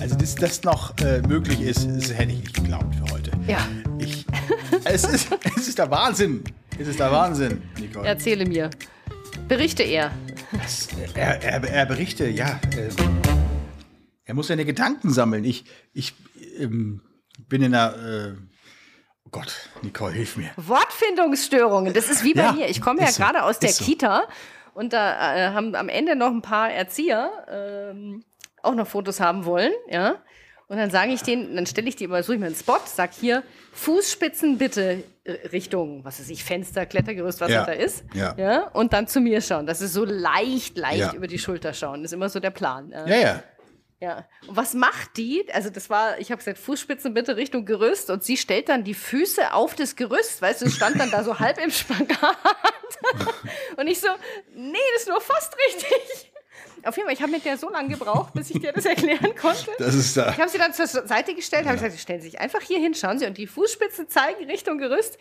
Also, dass das noch äh, möglich ist, das hätte ich nicht geglaubt für heute. Ja. Ich, es, ist, es ist der Wahnsinn. Es ist der Wahnsinn, Nicole. Erzähle mir. Berichte er. Das, er, er, er berichte, ja. Äh, er muss seine Gedanken sammeln. Ich, ich ähm, bin in einer. Äh, oh Gott, Nicole, hilf mir. Wortfindungsstörungen, das ist wie bei Ja, mir. Ich komme ja gerade aus der so. Kita und da äh, haben am Ende noch ein paar Erzieher ähm, auch noch Fotos haben wollen, ja. Und dann sage ich denen, dann stelle ich die immer, suche ich mir einen Spot, sag hier, Fußspitzen bitte äh, Richtung, was weiß ich, Fenster, Klettergerüst, was Ja, da ist. ja. ja. Und dann zu mir schauen. Das ist so leicht, leicht Ja. über die Schulter schauen. Das ist immer so der Plan. Ja. Ja, ja. Ja. Und was macht die? Also das war, ich habe gesagt, Fußspitzen bitte Richtung Gerüst und sie stellt dann die Füße auf das Gerüst, weißt du, stand dann da so halb im Spagat. und ich so, nee, das ist nur fast richtig. Auf jeden Fall, ich habe mit der so lange gebraucht, bis ich dir das erklären konnte. Das ist da. Ich habe sie dann zur Seite gestellt, habe gesagt, stellen Sie sich einfach hier hin, schauen Sie und die Fußspitzen zeigen Richtung Gerüst.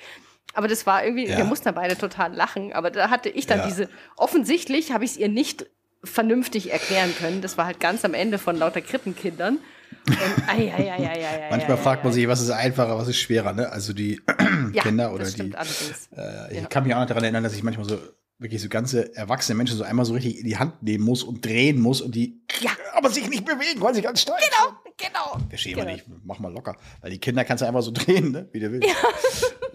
Aber das war irgendwie, Ja. wir mussten da beide total lachen. Aber da hatte ich dann Ja. diese, offensichtlich habe ich es ihr nicht vernünftig erklären können. Das war halt ganz am Ende von lauter Krippenkindern. Und, ai, ai, ai, Manchmal fragt man sich, was ist einfacher, was ist schwerer, ne? Also die Ja, Kinder oder die. Äh, ich Ja. kann mich auch noch daran erinnern, dass ich manchmal so wirklich so ganze erwachsene Menschen so einmal so richtig in die Hand nehmen muss und drehen muss und die Ja. aber sich nicht bewegen, weil sie ganz steif Genau, genau. Verstehe Genau. nicht, mach mal locker. Weil die Kinder kannst du einfach so drehen, ne? wie du willst. Ja.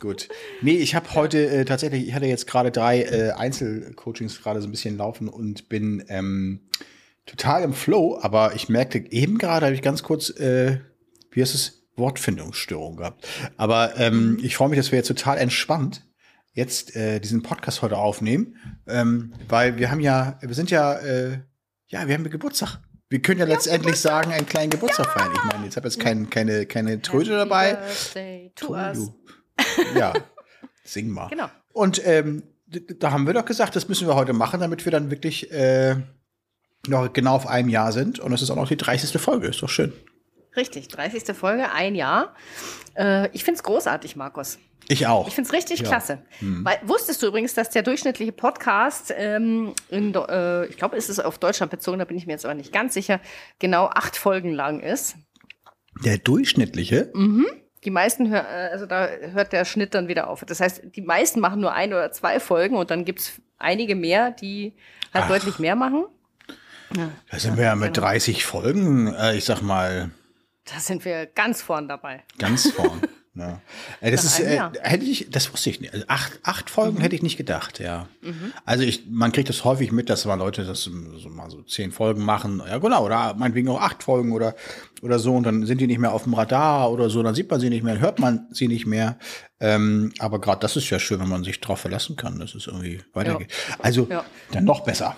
Gut. Nee, ich habe heute äh, tatsächlich, ich hatte jetzt gerade drei äh, Einzelcoachings gerade so ein bisschen laufen und bin ähm, total im Flow, aber ich merkte eben gerade, habe ich ganz kurz, äh, wie heißt es, Wortfindungsstörung gehabt. Aber ähm, ich freue mich, dass wir jetzt total entspannt jetzt äh, diesen Podcast heute aufnehmen, ähm, weil wir haben ja, wir sind ja, äh, ja, wir haben Geburtstag. Wir können ja letztendlich sagen, einen kleinen Geburtstag feiern. Ich meine, jetzt habe ich jetzt kein, keine, keine Tröte dabei. Birthday to Tu us. Ja, sing mal. Genau. Und ähm, da haben wir doch gesagt, das müssen wir heute machen, damit wir dann wirklich äh, noch genau auf einem Jahr sind. Und es ist auch noch die 30. Folge. Ist doch schön. Richtig, 30. Folge, ein Jahr. Äh, ich finde es großartig, Markus. Ich auch. Ich finde es richtig Ja. klasse. Weil, wusstest du übrigens, dass der durchschnittliche Podcast, ähm, in, äh, ich glaube, es ist auf Deutschland bezogen, da bin ich mir jetzt aber nicht ganz sicher, genau acht Folgen lang ist. Der durchschnittliche. Die meisten, hör, äh, also da hört der Schnitt dann wieder auf. Das heißt, die meisten machen nur ein oder zwei Folgen und dann gibt's einige mehr, die halt Ach. deutlich mehr machen. Da sind wir ja mit 30 Folgen, äh, ich sag mal, Da sind wir ganz vorn dabei. ganz vorn. ja. das ist, äh, hätte ich, das wusste ich nicht. Also acht, acht Folgen Mhm. hätte ich nicht gedacht, ja. Also ich, man kriegt das häufig mit, dass mal Leute das so mal so zehn Folgen machen, ja genau, oder meinetwegen auch acht Folgen oder, oder so, und dann sind die nicht mehr auf dem Radar oder so, dann sieht man sie nicht mehr, hört man sie nicht mehr. Ähm, aber gerade das ist ja schön, wenn man sich darauf verlassen kann, dass es irgendwie weitergeht. Also Ja. dann noch besser.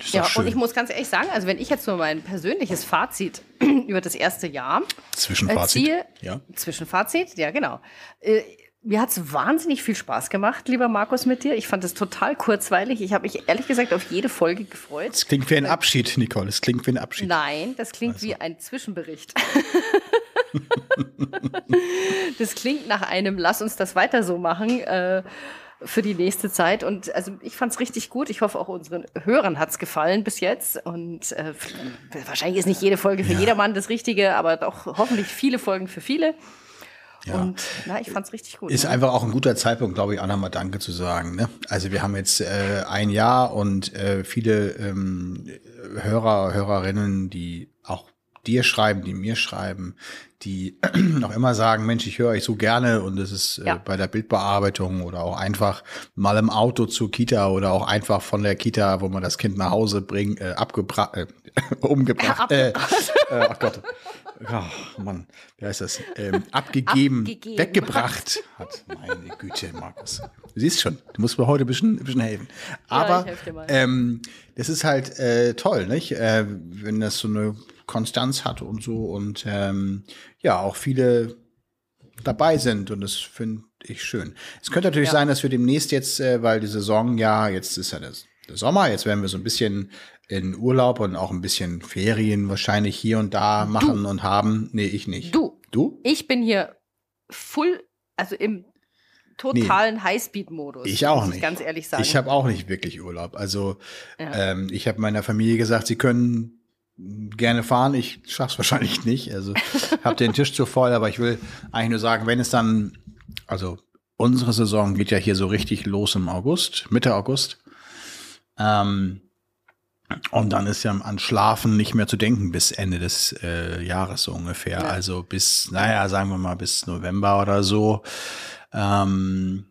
Das Ja, schön. und ich muss ganz ehrlich sagen, also wenn ich jetzt nur mein persönliches Fazit über das erste Jahr Zwischenfazit. erziehe, Ja. Zwischenfazit, ja genau. Äh, mir hat's wahnsinnig viel Spaß gemacht, lieber Markus, mit dir. Ich fand es total kurzweilig. Ich habe mich ehrlich gesagt auf jede Folge gefreut. Es klingt wie ein Abschied, Nicole. Es klingt wie ein Abschied. Nein, das klingt Also. wie ein Zwischenbericht. das klingt nach einem Lass uns das weiter so machen äh, für die nächste Zeit. Und also ich fand es richtig gut. Ich hoffe, auch unseren Hörern hat's gefallen bis jetzt. Und äh, wahrscheinlich ist nicht jede Folge für jedermann das Richtige, aber doch hoffentlich viele Folgen für viele. Ja. Und na, ich fand's richtig gut. Ist ne? einfach auch ein guter Zeitpunkt, glaube ich, auch nochmal Danke zu sagen. Ne? Also wir haben jetzt äh, ein Jahr und äh, viele ähm, Hörer, Hörerinnen, die auch dir schreiben, die mir schreiben, die noch immer sagen, Mensch, ich höre euch so gerne und es ist äh, Ja. bei der Bildbearbeitung oder auch einfach mal im Auto zur Kita oder auch einfach von der Kita, wo man das Kind nach Hause bringt, äh, abgebracht, äh, umgebracht, äh, äh, ach Gott, Ach, Mann, wie heißt das? Ähm, abgegeben, Abgegeben. weggebracht hat. Meine Güte, Markus. Du siehst schon, du musst mir heute ein bisschen, ein bisschen helfen. Aber mal. ähm, das ist halt äh, toll, nicht? Äh, wenn das so eine Konstanz hat und so und ähm, ja, auch viele dabei sind und das finde ich schön. Es könnte natürlich Ja. sein, dass wir demnächst jetzt, äh, weil die Saison ja, jetzt ist ja das, der Sommer, jetzt werden wir so ein bisschen in Urlaub und auch ein bisschen Ferien wahrscheinlich hier und da machen und haben. Nee, ich nicht. Du, Du? ich bin hier full, also im totalen nee, Highspeed-Modus. Ich auch nicht. Ich ganz ehrlich sagen. Ich habe auch nicht wirklich Urlaub. Also ja. ähm, ich habe meiner Familie gesagt, sie können gerne fahren. Ich schaff's wahrscheinlich nicht. Also habe den Tisch zu voll, aber ich will eigentlich nur sagen, wenn es dann, also unsere Saison geht ja hier so richtig los im August, Mitte August. Ähm, und dann ist ja an Schlafen nicht mehr zu denken bis Ende des äh, Jahres so ungefähr. Ja. Also bis, naja, sagen wir mal bis November oder so. Ähm,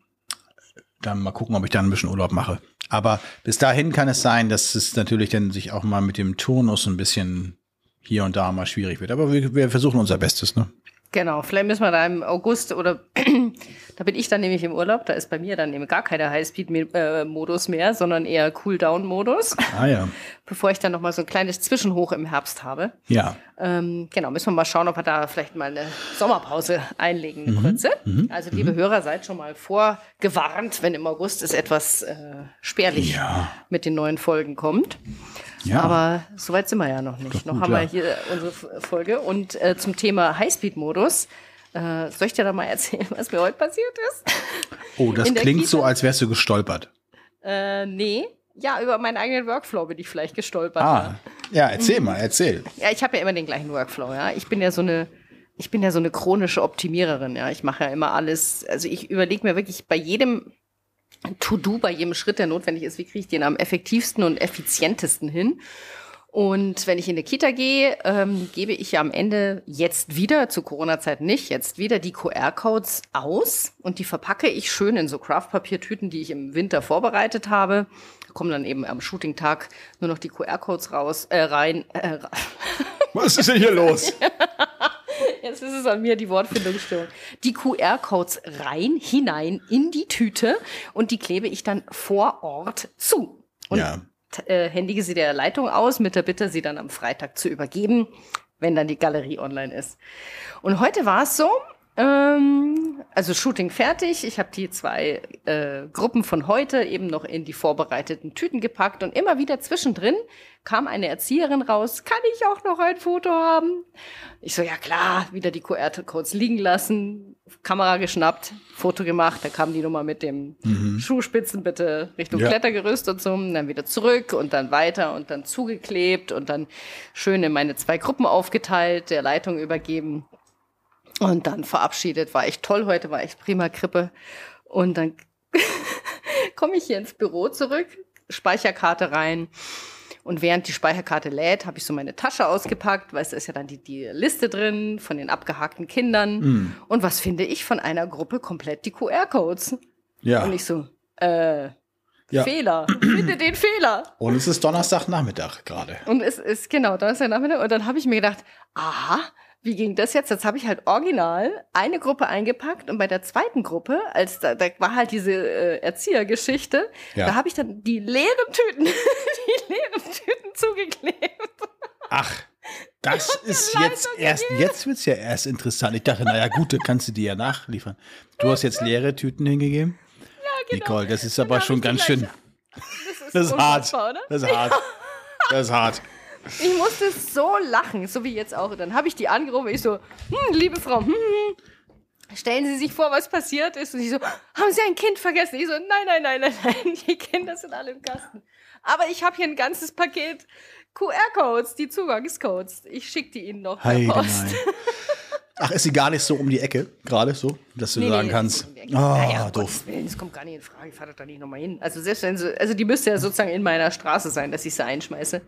dann mal gucken, ob ich dann ein bisschen Urlaub mache. Aber bis dahin kann es sein, dass es natürlich dann sich auch mal mit dem Turnus ein bisschen hier und da mal schwierig wird. Aber wir, wir versuchen unser Bestes, ne? Genau, vielleicht müssen wir da im August oder da bin ich dann nämlich im Urlaub, da ist bei mir dann eben gar keiner Highspeed-Modus mehr, sondern eher Cool-Down-Modus. Ah ja. Bevor ich dann nochmal so ein kleines Zwischenhoch im Herbst habe. Ja. Ähm, genau, müssen wir mal schauen, ob wir da vielleicht mal eine Sommerpause einlegen, eine mhm. kurze. Mhm. Also liebe mhm. Hörer, seid schon mal vorgewarnt, wenn im August es etwas äh, spärlich ja. mit den neuen Folgen kommt. Ja. Aber soweit sind wir ja noch nicht. Doch noch gut, haben wir hier unsere Folge. Und äh, zum Thema Highspeed-Modus. Äh, soll ich dir da mal erzählen, was mir heute passiert ist? Oh, das klingt Kita? so, als wärst du gestolpert. Äh, nee. Ja, über meinen eigenen Workflow bin ich vielleicht gestolpert. Ah, ja, erzähl mal, erzähl. Ja, ich habe ja immer den gleichen Workflow, ja. Ich bin ja so eine, ich bin ja so eine chronische Optimiererin, ja. Ich mache ja immer alles, also ich überlege mir wirklich bei jedem To-Do bei jedem Schritt, der notwendig ist, wie kriege ich den am effektivsten und effizientesten hin. Und wenn ich in eine Kita gehe, ähm, gebe ich ja am Ende jetzt wieder, zu Corona-Zeit nicht, jetzt wieder die QR-Codes aus und die verpacke ich schön in so Craftpapiertüten, die ich im Winter vorbereitet habe. Da kommen dann eben am Shooting-Tag nur noch die QR-Codes raus, äh, rein. Äh, Was ist denn hier los? Jetzt ist es an mir die Wortfindungsstörung. Die QR-Codes rein, hinein in die Tüte und die klebe ich dann vor Ort zu. Und ja. Äh, händige sie der Leitung aus mit der Bitte, sie dann am Freitag zu übergeben, wenn dann die Galerie online ist. Und heute war es so, ähm, also Shooting fertig. Ich habe die zwei äh, Gruppen von heute eben noch in die vorbereiteten Tüten gepackt und immer wieder zwischendrin kam eine Erzieherin raus, kann ich auch noch ein Foto haben? Ich so, ja klar, wieder die QR-Codes liegen lassen, Kamera geschnappt, Foto gemacht, da kam die Nummer mit dem mhm. Schuhspitzen bitte Richtung ja. Klettergerüst und so, und dann wieder zurück und dann weiter und dann zugeklebt und dann schön in meine zwei Gruppen aufgeteilt, der Leitung übergeben und dann verabschiedet. War echt toll heute, war echt prima Krippe. Und dann komme ich hier ins Büro zurück, Speicherkarte rein und während die Speicherkarte lädt, habe ich so meine Tasche ausgepackt, weil es ist ja dann die, die Liste drin von den abgehakten Kindern. Mm. Und was finde ich von einer Gruppe komplett die QR-Codes? Ja. Und ich so, äh, ja. Fehler. Finde den Fehler. Und es ist Donnerstagnachmittag gerade. Und es ist genau Donnerstagnachmittag. Und dann habe ich mir gedacht, aha, wie ging das jetzt? Jetzt habe ich halt original eine Gruppe eingepackt und bei der zweiten Gruppe, als da, da war halt diese äh, Erziehergeschichte, ja. da habe ich dann die leeren Tüten, die leeren Tüten zugeklebt. Ach, das ist jetzt erst, jetzt wird's ja erst interessant. Ich dachte, naja, gut, kannst du die ja nachliefern. Du hast jetzt leere Tüten hingegeben? Ja, genau. Nicole, das ist aber schon ganz schön. Das ist, das ist hart. Oder? Das ist hart. Das ist hart. Ich musste so lachen, so wie jetzt auch. dann habe ich die angerufen. Ich so, hm, liebe Frau, hm, hm, stellen Sie sich vor, was passiert ist. Und ich so, haben Sie ein Kind vergessen? Ich so, nein, nein, nein, nein, nein, die Kinder sind alle im Kasten. Aber ich habe hier ein ganzes Paket QR-Codes, die Zugangscodes. Ich schicke die Ihnen noch per Post. Ach, ist sie gar nicht so um die Ecke, gerade so, dass du nee, sagen nee, kannst. Oh, naja, doof. Willen, das kommt gar nicht in Frage. Ich fahre da nicht nochmal hin. Also selbst wenn sie, also die müsste ja sozusagen in meiner Straße sein, dass ich sie einschmeiße.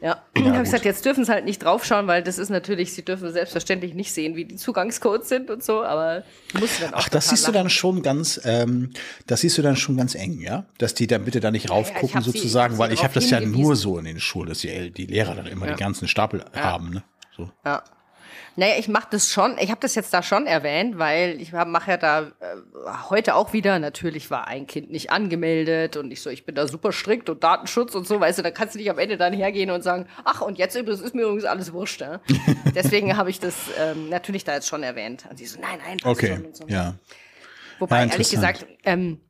Ja, ja ich habe gesagt, jetzt dürfen sie halt nicht draufschauen, weil das ist natürlich, sie dürfen selbstverständlich nicht sehen, wie die Zugangscodes sind und so, aber musst du dann auch Ach, das siehst lachen. du dann schon ganz, ähm, das siehst du dann schon ganz eng, ja? Dass die dann bitte da nicht raufgucken ja, sozusagen, sie, weil ich habe das ja nur so in den Schulen, dass die, die Lehrer dann immer die ganzen Stapel haben, ne? So. Ja. Naja, ich mache das schon. Ich habe das jetzt da schon erwähnt, weil ich mache ja da äh, heute auch wieder. Natürlich war ein Kind nicht angemeldet und ich so, ich bin da super strikt und Datenschutz und so, weißt du, da kannst du nicht am Ende dann hergehen und sagen, ach und jetzt das ist mir übrigens alles wurscht. Ja? Deswegen habe ich das ähm, natürlich da jetzt schon erwähnt. Und sie so, nein, nein, okay, so. ja. Wobei ja, ehrlich gesagt. Ähm,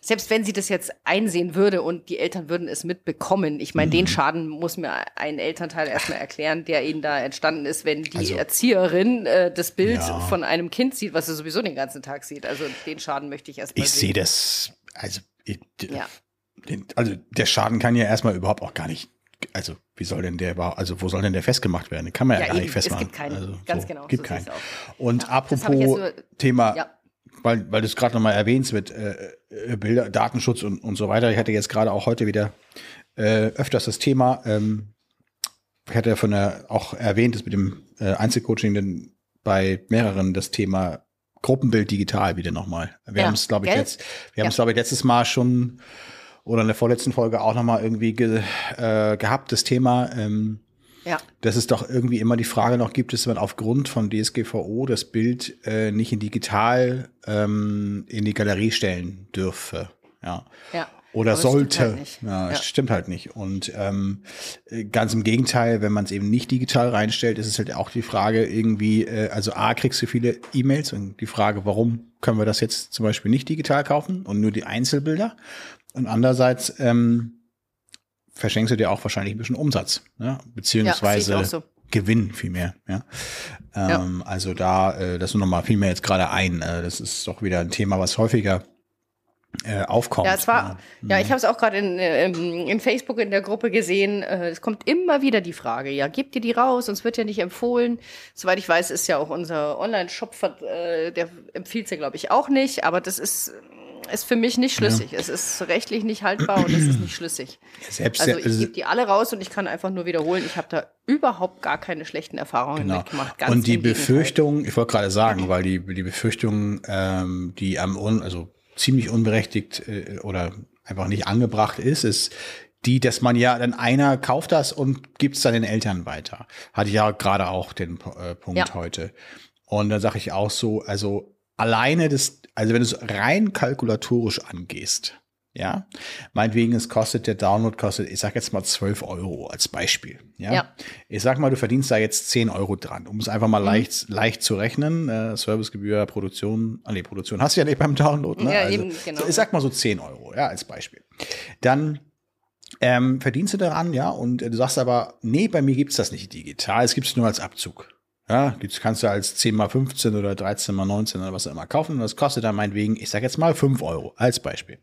selbst wenn sie das jetzt einsehen würde und die Eltern würden es mitbekommen, ich meine, mhm. den Schaden muss mir ein Elternteil erstmal erklären, der ihnen da entstanden ist, wenn die also, Erzieherin äh, das Bild ja. von einem Kind sieht, was er sowieso den ganzen Tag sieht. Also den Schaden möchte ich erstmal Ich sehe das, also, ich, ja. den, also der Schaden kann ja erstmal überhaupt auch gar nicht also wie soll denn der überhaupt, also wo soll denn der festgemacht werden? Den kann man ja, ja gar eben. nicht festmachen. Es gibt keinen, also, ganz so, genau. Gibt so keinen. Und ja, apropos so, Thema, ja. Weil, weil du es gerade nochmal erwähnst mit äh, äh, Bilder, Datenschutz und, und so weiter. Ich hatte jetzt gerade auch heute wieder äh, öfters das Thema, ähm, ich hatte ja von der auch erwähnt, das mit dem äh, Einzelcoaching denn bei mehreren das Thema Gruppenbild digital wieder nochmal. Wir ja, haben es, glaube ich, jetzt, wir haben es, glaube ich, letztes Mal schon oder in der vorletzten Folge auch nochmal irgendwie ge, äh, gehabt, das Thema. Ähm, ja. Dass es doch irgendwie immer die Frage noch gibt, dass man aufgrund von DSGVO das Bild äh, nicht in digital ähm, in die Galerie stellen dürfe. Ja. ja. Oder sollte. Halt ja, ja, stimmt halt nicht. Und ähm, ganz im Gegenteil, wenn man es eben nicht digital reinstellt, ist es halt auch die Frage irgendwie, äh, also A, kriegst du viele E-Mails und die Frage, warum können wir das jetzt zum Beispiel nicht digital kaufen und nur die Einzelbilder? Und andererseits ähm, verschenkst du dir auch wahrscheinlich ein bisschen Umsatz, ne? beziehungsweise ja, so. Gewinn vielmehr. Ja? Ähm, ja. Also da, äh, das nur nochmal viel mehr jetzt gerade ein. Äh, das ist doch wieder ein Thema, was häufiger äh, aufkommt. Ja, es war, ja, ich habe es auch gerade in, in, in, Facebook in der Gruppe gesehen. Äh, es kommt immer wieder die Frage, ja, gebt ihr die raus? Uns wird ja nicht empfohlen. Soweit ich weiß, ist ja auch unser Online-Shop, äh, der empfiehlt es ja, glaube ich, auch nicht. Aber das ist ist für mich nicht schlüssig. Ja. Es ist rechtlich nicht haltbar und es ist nicht schlüssig. Selbst also ich also gebe die alle raus und ich kann einfach nur wiederholen, ich habe da überhaupt gar keine schlechten Erfahrungen genau. mitgemacht. Ganz und die Befürchtung, ich wollte gerade sagen, weil die, die Befürchtung, ähm, die am un, also ziemlich unberechtigt äh, oder einfach nicht angebracht ist, ist die, dass man ja dann einer kauft das und gibt es dann den Eltern weiter. Hatte ich ja gerade auch den äh, Punkt ja. heute. Und dann sage ich auch so, also alleine das, also wenn du es rein kalkulatorisch angehst, ja, meinetwegen, es kostet der Download, kostet, ich sag jetzt mal 12 Euro als Beispiel. Ja? ja. Ich sag mal, du verdienst da jetzt 10 Euro dran, um es einfach mal mhm. leicht, leicht zu rechnen. Äh, Servicegebühr, Produktion, ah nee, Produktion hast du ja nicht beim Download, ne? Ja, also, eben, genau. ich sag mal so 10 Euro, ja, als Beispiel. Dann ähm, verdienst du daran, ja, und äh, du sagst aber, nee, bei mir gibt's das nicht digital, es gibt's nur als Abzug. Ja, das kannst du als 10 mal 15 oder 13 mal 19 oder was auch immer kaufen. Und das kostet dann meinetwegen, ich sage jetzt mal 5 Euro als Beispiel.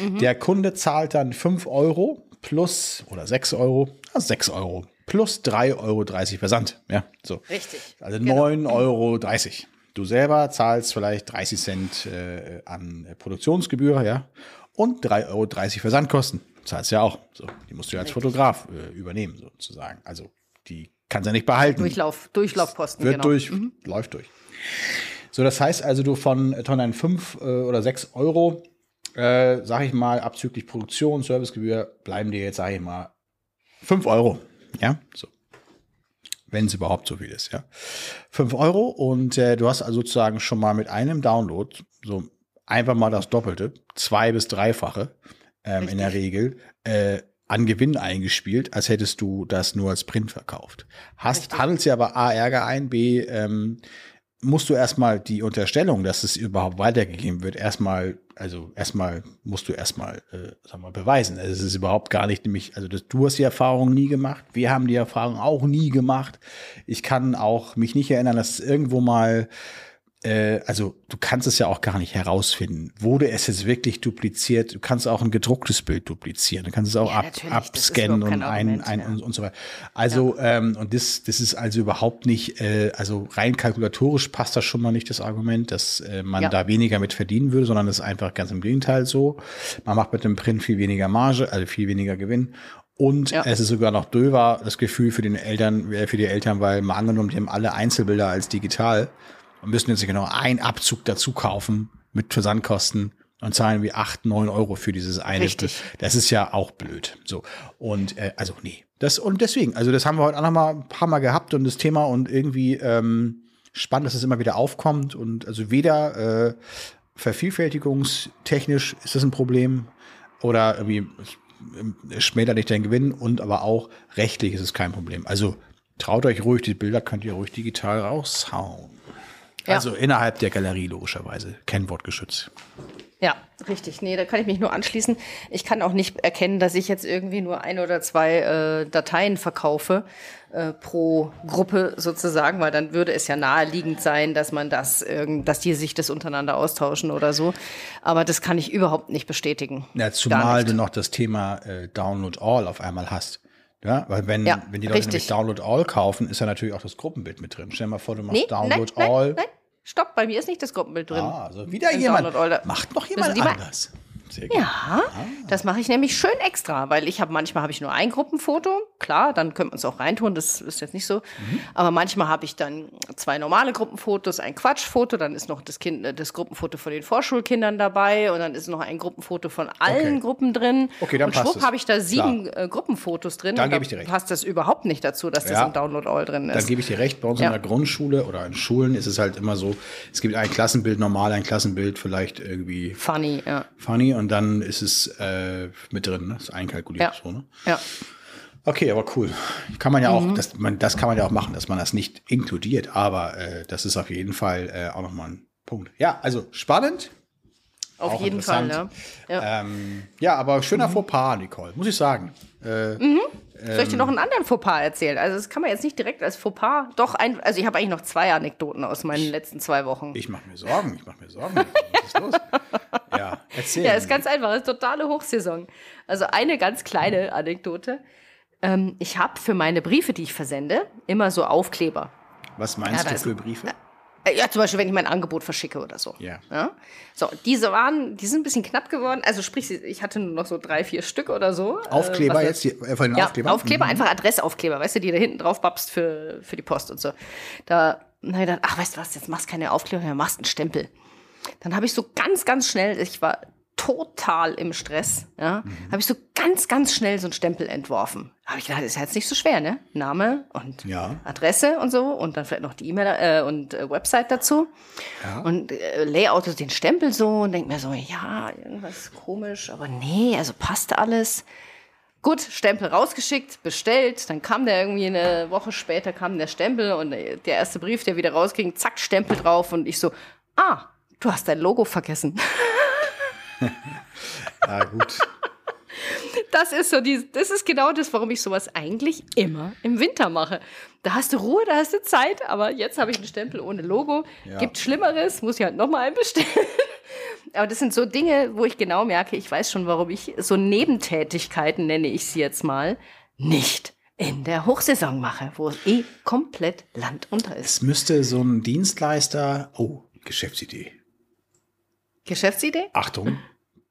Mhm. Der Kunde zahlt dann 5 Euro plus oder 6 Euro, also 6 Euro plus 3,30 Euro Versand. Ja, so. Richtig. Also genau. 9,30 Euro. Du selber zahlst vielleicht 30 Cent äh, an Produktionsgebühr, ja, und 3,30 Euro Versandkosten. Zahlst ja auch. So, die musst du ja als Richtig. Fotograf äh, übernehmen, sozusagen. Also die kann sie nicht behalten. Durchlauf, Durchlaufposten, Wird genau. durch, mhm. läuft durch. So, das heißt also, du von Tonnen 5 äh, oder 6 Euro, äh, sag ich mal, abzüglich Produktion, Servicegebühr, bleiben dir jetzt, sag ich mal, 5 Euro. Ja, so. Wenn es überhaupt so viel ist, ja. 5 Euro und äh, du hast also sozusagen schon mal mit einem Download so einfach mal das Doppelte, zwei bis dreifache ähm, in der Regel, äh, an Gewinn eingespielt, als hättest du das nur als Print verkauft. Hast, handelst dir aber A, Ärger ein, B, ähm, musst du erstmal die Unterstellung, dass es überhaupt weitergegeben wird, erstmal, also erstmal musst du erstmal, äh, sag mal, beweisen. Also es ist überhaupt gar nicht nämlich, also das, du hast die Erfahrung nie gemacht, wir haben die Erfahrung auch nie gemacht. Ich kann auch mich nicht erinnern, dass es irgendwo mal also du kannst es ja auch gar nicht herausfinden. Wurde es jetzt wirklich dupliziert? Du kannst auch ein gedrucktes Bild duplizieren. Du kannst es auch ja, ab, abscannen und ein, ein ja. und, und, so weiter. Also ja. ähm, und das, das ist also überhaupt nicht, äh, also rein kalkulatorisch passt das schon mal nicht das Argument, dass äh, man da weniger mit verdienen würde, sondern es ist einfach ganz im Gegenteil so. Man macht mit dem Print viel weniger Marge, also viel weniger Gewinn. Und ja. es ist sogar noch döver, das Gefühl für den Eltern, äh, für die Eltern, weil mal angenommen, die haben alle Einzelbilder als digital und müssen jetzt genau einen Abzug dazu kaufen mit Versandkosten und zahlen wie acht, neun Euro für dieses eine. Richtig. Das ist ja auch blöd. So. Und äh, also nee. Das, und deswegen, also das haben wir heute auch noch mal ein paar Mal gehabt und das Thema und irgendwie ähm, spannend, dass es immer wieder aufkommt. Und also weder äh, vervielfältigungstechnisch ist das ein Problem oder irgendwie schmälert nicht deinen Gewinn und aber auch rechtlich ist es kein Problem. Also traut euch ruhig, die Bilder könnt ihr ruhig digital raushauen. Ja. Also innerhalb der Galerie logischerweise. Kennwortgeschütz. Ja, richtig. Nee, da kann ich mich nur anschließen. Ich kann auch nicht erkennen, dass ich jetzt irgendwie nur ein oder zwei äh, Dateien verkaufe äh, pro Gruppe sozusagen, weil dann würde es ja naheliegend sein, dass man das, irgend, dass die sich das untereinander austauschen oder so. Aber das kann ich überhaupt nicht bestätigen. Ja, zumal du noch das Thema äh, Download All auf einmal hast. Ja, weil wenn, Ja, wenn die Leute richtig. nämlich Download All kaufen, ist ja natürlich auch das Gruppenbild mit drin. Stell dir mal vor, du machst Nee, Download nein, All. nein, nein. Stopp, bei mir ist nicht das Gruppenbild drin. Ah, also wieder jemand. Macht noch jemand anders. Sehr gut. Ja, das mache ich nämlich schön extra, weil ich habe manchmal habe ich nur ein Gruppenfoto, klar, dann können wir uns auch reintun, das ist jetzt nicht so. Aber manchmal habe ich dann zwei normale Gruppenfotos, ein Quatschfoto, dann ist noch das Kind äh, das Gruppenfoto von den Vorschulkindern dabei und dann ist noch ein Gruppenfoto von allen Okay. Gruppen drin. Okay, dann und passt schwupp es. habe ich da sieben äh, Gruppenfotos drin. Dann und gebe ich dir recht. Passt das überhaupt nicht dazu, dass das Ja. im Download All drin Dann ist. gebe ich dir recht, bei uns Ja. in der Grundschule oder in Schulen ist es halt immer so, es gibt ein Klassenbild normal, ein Klassenbild vielleicht irgendwie Funny, ja. funny und dann ist es äh, mit drin, ne? ist einkalkuliert Ja. so, ne? Ja. Okay, aber cool. Kann man ja Mhm. auch, das, man, das kann man ja auch machen, dass man das nicht inkludiert, aber äh, das ist auf jeden Fall äh, auch nochmal ein Punkt. Ja, also spannend. Auf Auch jeden Fall, interessant. ja. ja. Ähm, ja, aber schöner Fauxpas, Nicole, muss ich sagen. Äh, Soll ich dir noch einen anderen Fauxpas erzählen? Also das kann man jetzt nicht direkt als Fauxpas. Doch, ein, also ich habe eigentlich noch zwei Anekdoten aus meinen letzten zwei Wochen. Ich mache mir Sorgen, ich mache mir Sorgen. Was ist los? Ja, erzähl. Ja, ist ganz einfach, ist totale Hochsaison. Also eine ganz kleine Anekdote. Ähm, ich habe für meine Briefe, die ich versende, immer so Aufkleber. Was meinst Ja, du für Briefe? Äh, Ja, zum Beispiel, wenn ich mein Angebot verschicke oder so. Ja. Ja? So, diese waren, die sind ein bisschen knapp geworden. Also sprich, ich hatte nur noch so drei, vier Stück oder so. äh, Aufkleber was jetzt, die, äh, von den Ja, Aufklebern? Aufkleber, einfach Adressaufkleber, weißt du, die da hinten drauf babst für, für die Post und so. Da, na, ich gedacht, ach, weißt du was, jetzt machst keine Aufkleber mehr, machst einen Stempel. Dann habe ich so ganz, ganz schnell, ich war total im Stress, ja, Mhm. habe ich so ganz, ganz schnell so einen Stempel entworfen. Habe ich gedacht, ist ja jetzt nicht so schwer, ne? Name und Ja. Adresse und so und dann vielleicht noch die E-Mail äh, und äh, Website dazu. Ja. Und äh, Layout den Stempel so und denk mir so, ja, irgendwas komisch, aber nee, also passt alles. Gut, Stempel rausgeschickt, bestellt, dann kam der irgendwie eine Woche später kam der Stempel und äh, der erste Brief, der wieder rausging, zack, Stempel drauf und ich so, ah, du hast dein Logo vergessen. Ah, gut. Das ist so die, das ist genau das, warum ich sowas eigentlich immer im Winter mache. Da hast du Ruhe, da hast du Zeit, aber jetzt habe ich einen Stempel ohne Logo. Ja. Gibt Schlimmeres, muss ich halt nochmal einen bestellen. Aber das sind so Dinge, wo ich genau merke, ich weiß schon, warum ich so Nebentätigkeiten, nenne ich sie jetzt mal, nicht in der Hochsaison mache, wo es eh komplett Land unter ist. Es müsste so ein Dienstleister. Oh, Geschäftsidee. Geschäftsidee? Achtung.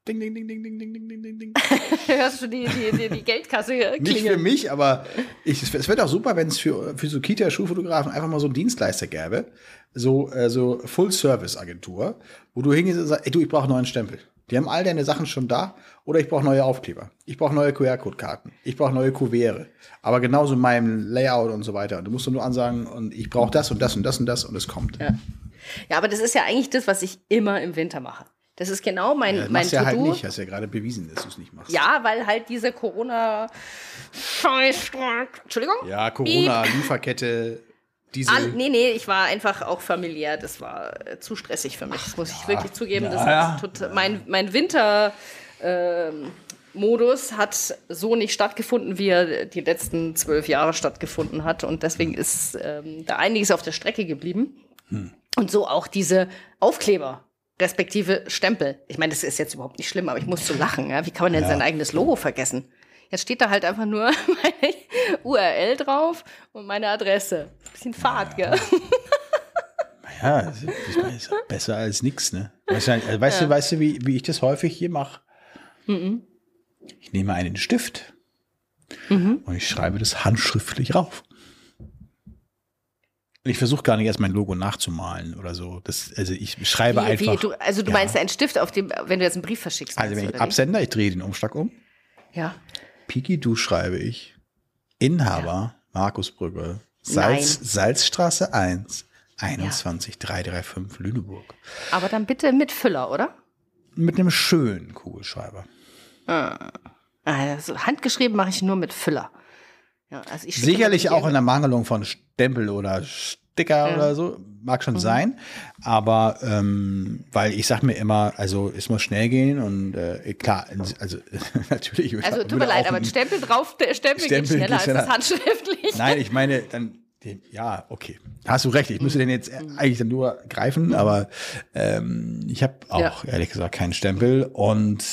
Ding, ding, ding, ding, ding, ding, ding, ding, ding, ding. Hörst du die, die, die, die Geldkasse Nicht für klingeln? mich, aber ich, es wäre doch super, wenn es für, für so Kita-Schulfotografen einfach mal so einen Dienstleister gäbe. So, äh, so Full-Service-Agentur, wo du hingehst und sagst, ey, du, ich brauche neuen Stempel. Die haben all deine Sachen schon da. Oder ich brauche neue Aufkleber. Ich brauche neue QR-Code-Karten. Ich brauche neue Kuvere. Aber genauso in meinem Layout und so weiter. Und du musst nur ansagen, und ich brauche das und das und das und das und es kommt. Ja. Ja, aber das ist ja eigentlich das, was ich immer im Winter mache. Das ist genau mein, Ja, mein machst ja halt To-Do. nicht. Hast ja gerade bewiesen, dass du es nicht machst. Ja, weil halt diese corona scheißdreck Entschuldigung? Ja, Corona, Lieferkette, diese. All, nee, nee, ich war einfach auch familiär. Das war äh, zu stressig für mich. Das muss ich wirklich zugeben. Das ja. hat tot, mein, mein Winter. ähm, Modus hat so nicht stattgefunden, wie er die letzten zwölf Jahre stattgefunden hat. Und deswegen ist ähm, da einiges auf der Strecke geblieben. Und so auch diese Aufkleber, respektive Stempel. Ich meine, das ist jetzt überhaupt nicht schlimm, aber ich muss so lachen. Ja? Wie kann man denn sein eigenes Logo vergessen? Jetzt steht da halt einfach nur meine URL drauf und meine Adresse. Bisschen Fahrt, gell? Ja, das ist, ist besser als nix, ne? Weißt du, also weißt, du, weißt du, wie, wie ich das häufig hier mache? Ich nehme einen Stift und ich schreibe das handschriftlich rauf. Ich versuche gar nicht erst mein Logo nachzumalen oder so. Das, also ich schreibe Wie, einfach. wie, du, also du Ja. meinst einen Stift, auf dem, wenn du jetzt einen Brief verschickst. also wenn ich? Absender, ich drehe den Umschlag um. Ja. Piki Du schreibe ich. Inhaber Markusbrücke. Salz, Nein. Salzstraße 1, 21335 Lüneburg. Aber dann bitte mit Füller, oder? Mit einem schönen Kugelschreiber. Also handgeschrieben mache ich nur mit Füller. Ja, also Sicherlich auch in der Mangelung von Stempel oder Sticker oder so, mag Mhm. schon sein. Aber ähm, weil ich sag mir immer, also es muss schnell gehen und äh, klar, also natürlich. Also tut mir leid, auch aber Stempel drauf, der Stempel, Stempel geht schneller geht als schneller. das handschriftlich. Nein, ich meine, dann, den, ja, okay. Hast du recht. Ich müsste den jetzt Mhm. eigentlich dann nur greifen, aber ähm, ich habe auch ehrlich gesagt keinen Stempel und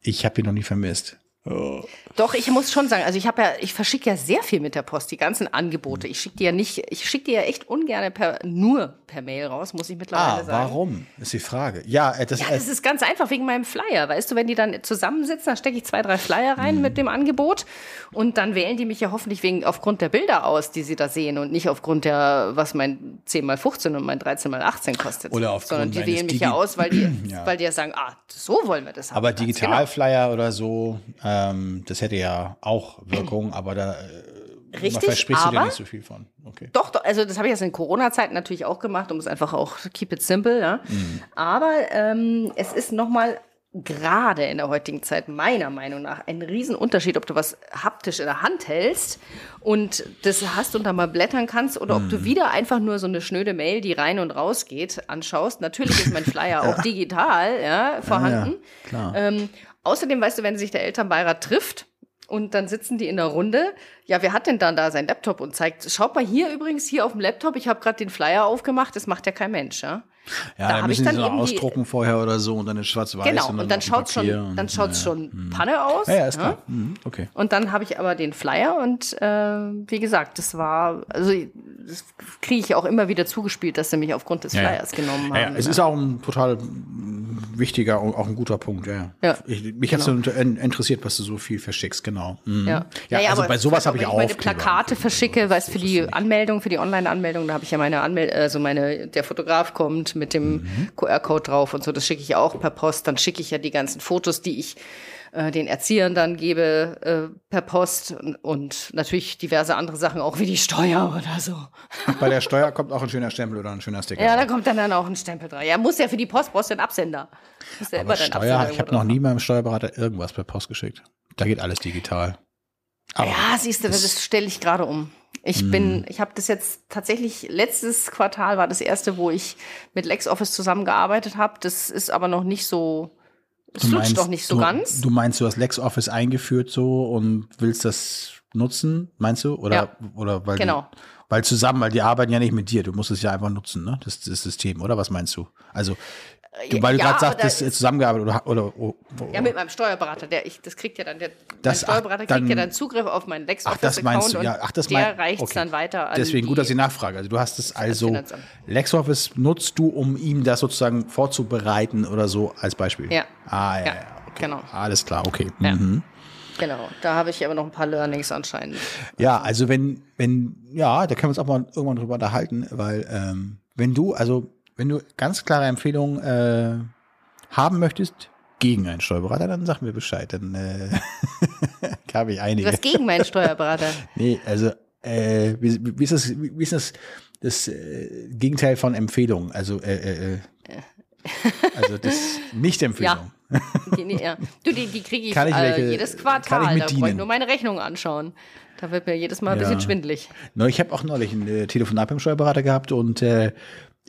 ich habe ihn noch nie vermisst. Oh. Doch, ich muss schon sagen, also ich habe ja, ich verschicke ja sehr viel mit der Post, die ganzen Angebote. Ich schicke die ja nicht, ich schicke die ja echt ungern per, nur per Mail raus, muss ich mittlerweile Ah, sagen. warum? Ist die Frage. Ja, äh, das, Ja, äh, das ist ganz einfach wegen meinem Flyer. Weißt du, wenn die dann zusammensitzen, dann stecke ich zwei, drei Flyer rein Mhm. mit dem Angebot und dann wählen die mich ja hoffentlich wegen aufgrund der Bilder aus, die sie da sehen und nicht aufgrund der, was mein 10 mal 15 und mein 13 mal 18 kostet. Oder aufgrund Sondern die wählen mich Digi- ja aus, weil die, Ja. weil die ja sagen, ah, so wollen wir das haben. aber genau. Digitalflyer oder so, ähm, das hätte ja auch Wirkung, aber da äh, Richtig, versprichst du dir aber- nicht so viel von. Okay. Doch, doch, also das habe ich jetzt in Corona-Zeiten natürlich auch gemacht, um es einfach auch keep it simple, ja. Mhm. Aber ähm, es ist nochmal gerade in der heutigen Zeit meiner Meinung nach ein Riesenunterschied, ob du was haptisch in der Hand hältst und das hast und da mal blättern kannst oder ob Mhm. du wieder einfach nur so eine schnöde Mail, die rein und raus geht, anschaust. Natürlich ist mein Flyer auch digital ja, vorhanden. klar. Ähm, außerdem, weißt du, wenn sich der Elternbeirat trifft, und dann sitzen die in der Runde. Ja, wer hat denn dann da sein Laptop und zeigt, schaut mal hier übrigens, hier auf dem Laptop, ich habe gerade den Flyer aufgemacht, das macht ja kein Mensch, ja. Ja, da da hab müssen ich dann so eben die- ausdrucken vorher oder so und dann in schwarz-weiß. Genau, und dann, schaut's Papier schon, dann schaut's ja, schon Panne aus. Ja, ja, ist klar. Mhm, okay. Und dann habe ich aber den Flyer und äh, wie gesagt, das war, also das kriege ich auch immer wieder zugespielt, dass sie mich aufgrund des Ja, ja. Flyers genommen Ja, haben. ja, es ist auch ein total wichtiger und auch ein guter Punkt, ja. ja. Ja, Ich, mich hat so interessiert, was du so viel verschickst, genau. Mhm. Ja, Ja, Naja, also bei sowas habe ich wenn auch. ich meine Plakate verschicke, weil es für die Anmeldung, für die Online-Anmeldung, da habe ich ja meine Anmeldung, also meine, der Fotograf kommt mit dem Mhm. QR-Code drauf und so, das schicke ich auch per Post. Dann schicke ich ja die ganzen Fotos, die ich äh, den Erziehern dann gebe, äh, per Post und, und natürlich diverse andere Sachen, auch wie die Steuer oder so. Bei der Steuer kommt auch ein schöner Stempel oder ein schöner Sticker. Ja, da kommt dann, dann auch ein Stempel dran. Ja, muss ja für die Post, brauchst du einen Absender. Muss ja Aber Steuer, ich habe noch nie meinem Steuerberater irgendwas per Post geschickt. Da geht alles digital. Aber Ja, siehst du, das, stelle ich gerade um. Ich Mhm. bin, ich habe das jetzt tatsächlich, letztes Quartal war das erste, wo ich mit LexOffice zusammengearbeitet habe. Das ist aber noch nicht so, es flutscht noch nicht so du, ganz. Du meinst, du hast LexOffice eingeführt so und willst das nutzen, meinst du? Oder, Ja. oder weil Genau. Die, weil zusammen, weil die arbeiten ja nicht mit dir. Du musst es ja einfach nutzen, ne? Das, das System, oder? Was meinst du? Also, du, weil du ja, gerade das ist ist- zusammengearbeitet oder, oder, oder ja, mit meinem Steuerberater, der ich, das kriegt ja dann, der Das- mein Steuerberater ach, dann- kriegt ja dann Zugriff auf meinen Ach, das meinst LexOffice-Account du, und ja. Ach, das der mein- reicht es okay. dann weiter Deswegen gut, die, dass ich nachfrage. Also du hast es also. LexOffice nutzt du, um ihm das sozusagen vorzubereiten oder so als Beispiel? Ja. Ah, ja, Ja, ja. Okay. genau. Alles klar, okay. Ja. Mhm. Genau, da habe ich aber noch ein paar Learnings anscheinend. Ja, also wenn, wenn, ja, da können wir uns auch mal irgendwann drüber unterhalten, weil ähm, wenn du, also wenn du ganz klare Empfehlungen äh, haben möchtest gegen einen Steuerberater, dann sag mir Bescheid. Dann äh, habe ich einige. Was gegen meinen Steuerberater? Nee, also äh, wie, wie ist das, wie ist das, das äh, Gegenteil von Empfehlung? Also äh, äh, äh, also das Nicht-Empfehlung. Die, nee, ja. Du, die, die kriege ich, Kann ich äh, welche- jedes kann Quartal. ich mit da brauche ich nur meine Rechnung anschauen. Da wird mir jedes Mal ein Ja. bisschen schwindelig. No, ich habe auch neulich ein äh, Telefonat beim Steuerberater gehabt und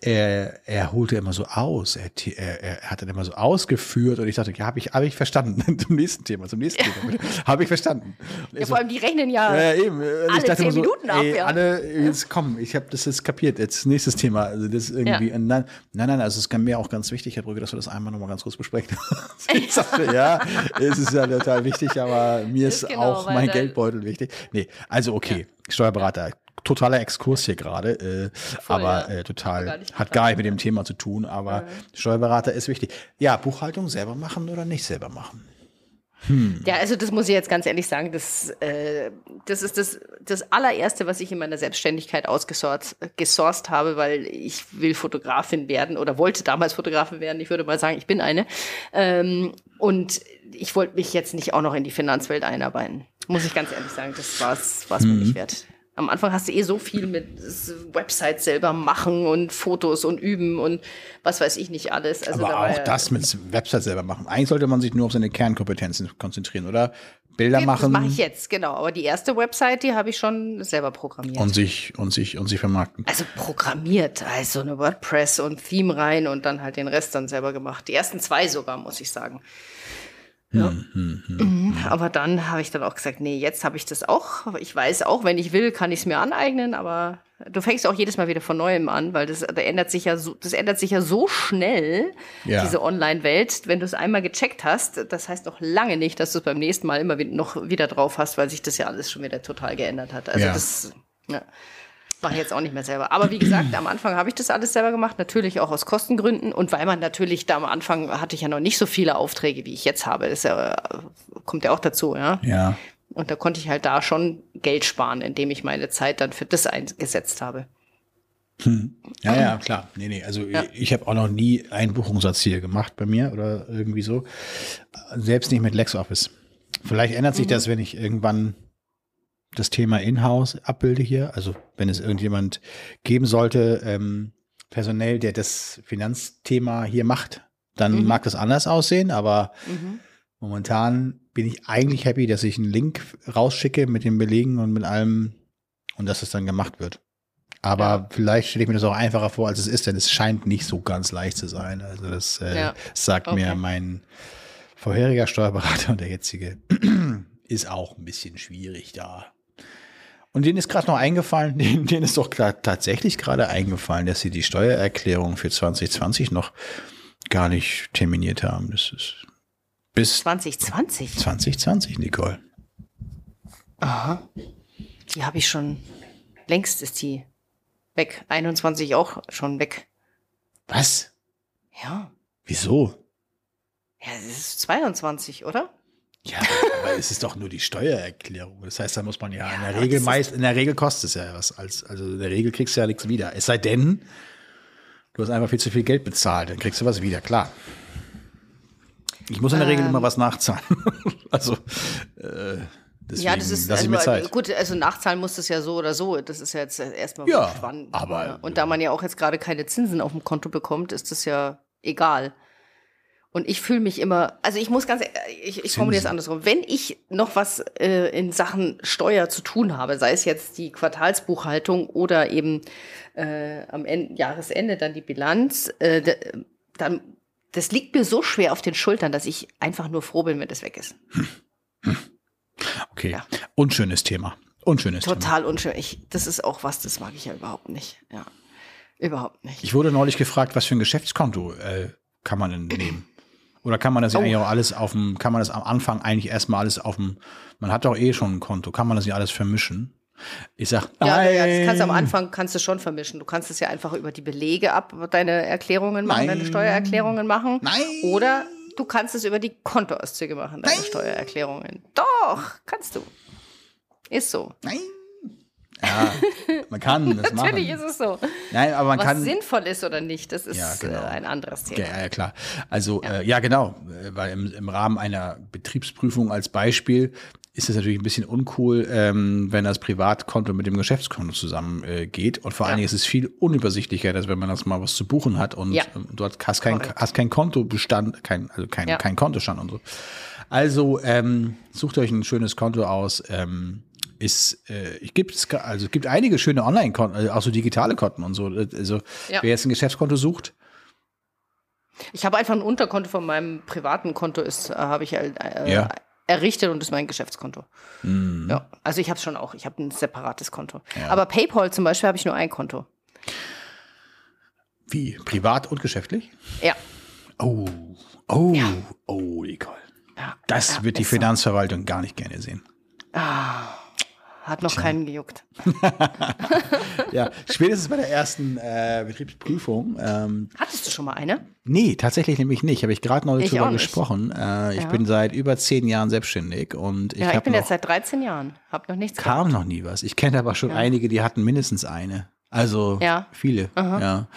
er, er holte immer so aus. Er, er, er hat dann immer so ausgeführt und ich dachte, ja, habe ich, hab ich verstanden. zum nächsten Thema, zum nächsten Thema. Habe ich verstanden. Er Ja, so, vor allem, die rechnen ja. ja, eben. Alle ich dachte zehn so, Minuten ab, ey, ja. alle, jetzt komm, ich habe das jetzt kapiert. Jetzt nächstes Thema. Also das ist irgendwie, Ja. nein, nein, nein, also es ist mir auch ganz wichtig, Herr Brügge, dass wir das einmal nochmal ganz kurz besprechen. sagte, ja, es ist ja total wichtig, aber mir ist, Ist genau, auch mein Geldbeutel wichtig. Nee, also okay, Steuerberater. Totaler Exkurs hier gerade, äh, aber ja. äh, total Gar hat gar nicht mit dem Thema zu tun, aber Steuerberater ist wichtig. Ja, Buchhaltung selber machen oder nicht selber machen? Ja, also das muss ich jetzt ganz ehrlich sagen, das, äh, das ist das, das allererste, was ich in meiner Selbstständigkeit ausgesourced gesourced habe, weil ich will Fotografin werden oder wollte damals Fotografin werden. Ich würde mal sagen, ich bin eine. Ähm, und ich wollte mich jetzt nicht auch noch in die Finanzwelt einarbeiten. Muss ich ganz ehrlich sagen, das war es mir nicht wert. Am Anfang hast du eh so viel mit Websites selber machen und Fotos und üben und was weiß ich nicht alles. Also Aber auch das mit Websites selber machen. Eigentlich sollte man sich nur auf seine Kernkompetenzen konzentrieren, oder? Bilder machen. Das mache ich jetzt, genau. Aber die erste Website, die habe ich schon selber programmiert. Und sich, und sich, und sich vermarkten. Also programmiert, also eine WordPress und Theme rein und dann halt den Rest dann selber gemacht. Die ersten zwei sogar, muss ich sagen. Ja. Hm, hm, hm, mhm. aber dann habe ich dann auch gesagt, nee, jetzt habe ich das auch. Ich weiß auch, wenn ich will, kann ich es mir aneignen, aber du fängst auch jedes Mal wieder von neuem an, weil das, da ändert sich ja so, das ändert sich ja so schnell, ja. diese Online-Welt. Wenn du es einmal gecheckt hast, das heißt noch lange nicht, dass du es beim nächsten Mal immer noch wieder drauf hast, weil sich das ja alles schon wieder total geändert hat. Also ja. das, ja mache ich jetzt auch nicht mehr selber. Aber wie gesagt, am Anfang habe ich das alles selber gemacht, natürlich auch aus Kostengründen und weil man natürlich da am Anfang hatte ich ja noch nicht so viele Aufträge, wie ich jetzt habe. Das ja, kommt ja auch dazu, ja. Ja. Und da konnte ich halt da schon Geld sparen, indem ich meine Zeit dann für das eingesetzt habe. Hm. Ja, ja, klar. Nee, nee. Also ja. ich habe auch noch nie einen Buchungssatz hier gemacht bei mir oder irgendwie so. Selbst nicht mit LexOffice. Vielleicht ändert sich mhm. das, wenn ich irgendwann das Thema Inhouse abbilde hier. Also wenn es irgendjemand geben sollte, ähm, personell, der das Finanzthema hier macht, dann mhm. mag das anders aussehen, aber mhm. momentan bin ich eigentlich happy, dass ich einen Link rausschicke mit den Belegen und mit allem und dass es dann gemacht wird. Aber ja. vielleicht stelle ich mir das auch einfacher vor, als es ist, denn es scheint nicht so ganz leicht zu sein. Also das äh, ja. sagt okay. mir mein vorheriger Steuerberater und der jetzige ist auch ein bisschen schwierig da und denen ist gerade noch eingefallen, denen, denen ist doch tatsächlich gerade eingefallen, dass sie die Steuererklärung für 2020 noch gar nicht terminiert haben. Das ist bis 2020. 2020, Nicole. Aha. Die habe ich schon. Längst ist die weg. 21 auch schon weg. Was? Ja. Wieso? Ja, es ist 22, oder? Ja, aber es ist doch nur die Steuererklärung. Das heißt, da muss man ja, ja in der Regel meist, in der Regel kostet es ja was. Als, also in der Regel kriegst du ja nichts wieder. Es sei denn, du hast einfach viel zu viel Geld bezahlt, dann kriegst du was wieder, klar. Ich muss in der ähm, Regel immer was nachzahlen. also äh, deswegen ja, das ist lass ich mir also, Zeit. gut, also nachzahlen muss das ja so oder so. Das ist ja jetzt erstmal ja, spannend. Aber, Und da man ja auch jetzt gerade keine Zinsen auf dem Konto bekommt, ist das ja egal. Und ich fühle mich immer, also ich muss ganz, ich, ich formuliere es andersrum. Wenn ich noch was äh, in Sachen Steuer zu tun habe, sei es jetzt die Quartalsbuchhaltung oder eben äh, am Ende, Jahresende dann die Bilanz, äh, dann das liegt mir so schwer auf den Schultern, dass ich einfach nur froh bin, wenn das weg ist. Hm. Hm. Okay, ja. unschönes Thema. Unschönes Total Thema. Total unschön. Ich, das ist auch was, das mag ich ja überhaupt nicht. Ja, überhaupt nicht. Ich wurde neulich gefragt, was für ein Geschäftskonto äh, kann man denn nehmen? Oder kann man das oh. ja eigentlich auch alles auf dem, kann man das am Anfang eigentlich erstmal alles auf dem, man hat doch eh schon ein Konto, kann man das nicht alles vermischen? Ich sag, nein. Ja, ja, das kannst du am Anfang kannst du schon vermischen. Du kannst es ja einfach über die Belege ab, deine Erklärungen machen, nein. deine Steuererklärungen machen. Nein. Oder du kannst es über die Kontoauszüge machen, deine nein. Steuererklärungen. Doch, kannst du. Ist so. Nein. Ja, man kann das machen. Natürlich ist es so. Nein, aber man Was kann. sinnvoll ist oder nicht, das ist ja, genau. äh, ein anderes Thema. Ja, ja klar. Also, ja, äh, ja genau. Äh, weil im, im Rahmen einer Betriebsprüfung als Beispiel ist es natürlich ein bisschen uncool, ähm, wenn das Privatkonto mit dem Geschäftskonto zusammengeht. Äh, und vor allen Dingen ist es viel unübersichtlicher, dass wenn man das mal was zu buchen hat und du hast kein, hast kein Kontobestand, kein, also kein, kein Kontostand und so. Also ähm, sucht euch ein schönes Konto aus. Ähm, ist, äh, ich gibt also es gibt einige schöne Online-Konten, also auch so digitale Konten und so. Also ja. wer jetzt ein Geschäftskonto sucht. Ich habe einfach ein Unterkonto von meinem privaten Konto ist, äh, habe ich äh, ja. errichtet und ist mein Geschäftskonto. Mhm. Ja, also ich habe es schon auch. Ich habe ein separates Konto. Ja. Aber PayPal zum Beispiel habe ich nur ein Konto. Wie privat und geschäftlich? Ja. Oh, oh, ja. oh, Nicole. Ja, das wird die Finanzverwaltung so. gar nicht gerne sehen. Ah. Hat noch keinen gejuckt. ja, spätestens bei der ersten äh, Betriebsprüfung. Ähm, Hattest du schon mal eine? Nee, tatsächlich nämlich nicht. Habe ich gerade neulich drüber gesprochen. Äh, ich ja. bin seit über zehn Jahren selbstständig und ich, ja, ich bin jetzt seit 13 Jahren. Habe noch nichts Kam gehabt. noch nie was. Ich kenne aber schon ja. einige, die hatten mindestens eine. Also ja. viele. Ja.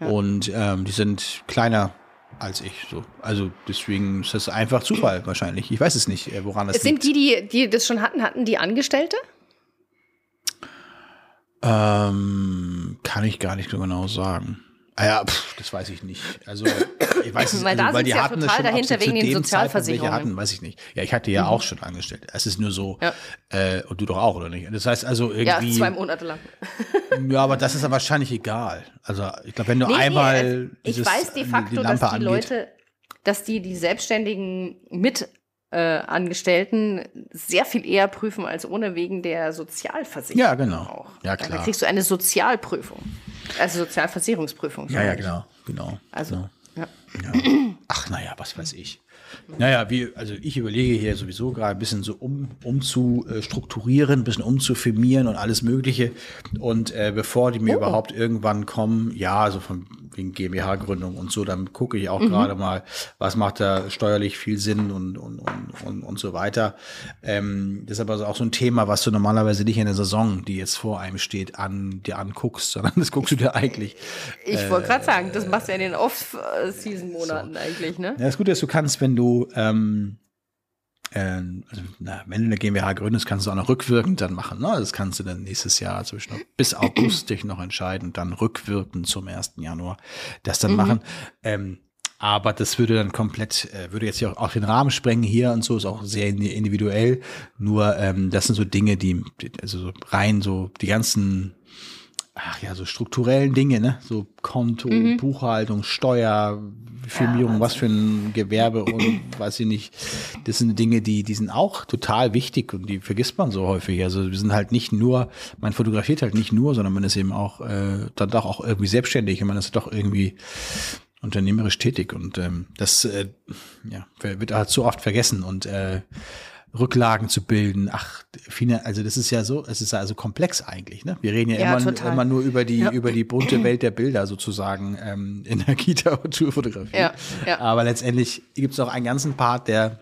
Und ähm, die sind kleiner als ich. So. Also deswegen ist das einfach Zufall wahrscheinlich. Ich weiß es nicht, äh, woran liegt. Sind die, die, die das schon hatten, hatten die Angestellte? Ähm, kann ich gar nicht so genau sagen. Ah ja, pff, das weiß ich nicht. Also ich weiß es, Weil also, da weil die ja hatten das total schon, ob dahinter wegen den Sozialversicherungen. hatten, weiß ich nicht. Ja, ich hatte ja auch schon angestellt. Es ist nur so, Ja. äh, und du doch auch, oder nicht? Das heißt also Ja, irgendwie. zwei Monate lang. Ja, aber das ist ja wahrscheinlich egal. Also ich glaube, wenn du Nee, nee, einmal also ich dieses, weiß de facto, die dass die angeht, Leute, dass die die Selbstständigen mit äh, Angestellten sehr viel eher prüfen als ohne wegen der Sozialversicherung. Ja, genau. Auch. Ja, Da klar. kriegst du eine Sozialprüfung. Also Sozialversicherungsprüfung. Ja, ja, genau, genau. Also, genau. ja. Ach, naja, was weiß ich. Naja, wie, also ich überlege hier sowieso gerade ein bisschen so um, um zu äh, strukturieren, ein bisschen umzufirmieren und alles Mögliche. Und äh, bevor die Oh. mir überhaupt irgendwann kommen, ja, also von wegen GmbH-Gründung und so, dann gucke ich auch Mhm. gerade mal, was macht da steuerlich viel Sinn und, und, und, und, und so weiter. Ähm, das ist aber auch so ein Thema, was du normalerweise nicht in der Saison, die jetzt vor einem steht, an dir anguckst, sondern das guckst du dir eigentlich Ich wollte gerade sagen, das machst du ja in den Off-Season-Monaten eigentlich, ne? Ja, das Gute ist, du kannst, wenn du, ähm, äh, also, na, wenn du eine GmbH gründest, kannst du auch noch rückwirkend dann machen. Ne? Das kannst du dann nächstes Jahr zwischen bis August dich noch entscheiden, dann rückwirkend zum 1. Januar das dann machen. Ähm, aber das würde dann komplett, äh, würde jetzt hier auch, auch den Rahmen sprengen hier und so, ist auch sehr indi- individuell. Nur ähm, das sind so Dinge, die, also so rein so die ganzen ach ja, so strukturellen Dinge, ne? So Konto, Buchhaltung, Steuer, Firmierung, was für ein Gewerbe und weiß ich nicht. Das sind Dinge, die, die sind auch total wichtig und die vergisst man so häufig. Also wir sind halt nicht nur, man fotografiert halt nicht nur, sondern man ist eben auch äh, dann doch auch irgendwie selbstständig und man ist doch irgendwie unternehmerisch tätig und ähm, das äh, ja, wird halt so oft vergessen und äh, Rücklagen zu bilden. Ach, also das ist ja so, es ist ja also komplex eigentlich. Ne? Wir reden ja, Ja, immer, immer nur über die Ja. über die bunte Welt der Bilder sozusagen ähm, in der Kita und Schulfotografie. Ja, ja. Aber letztendlich gibt es auch einen ganzen Part, der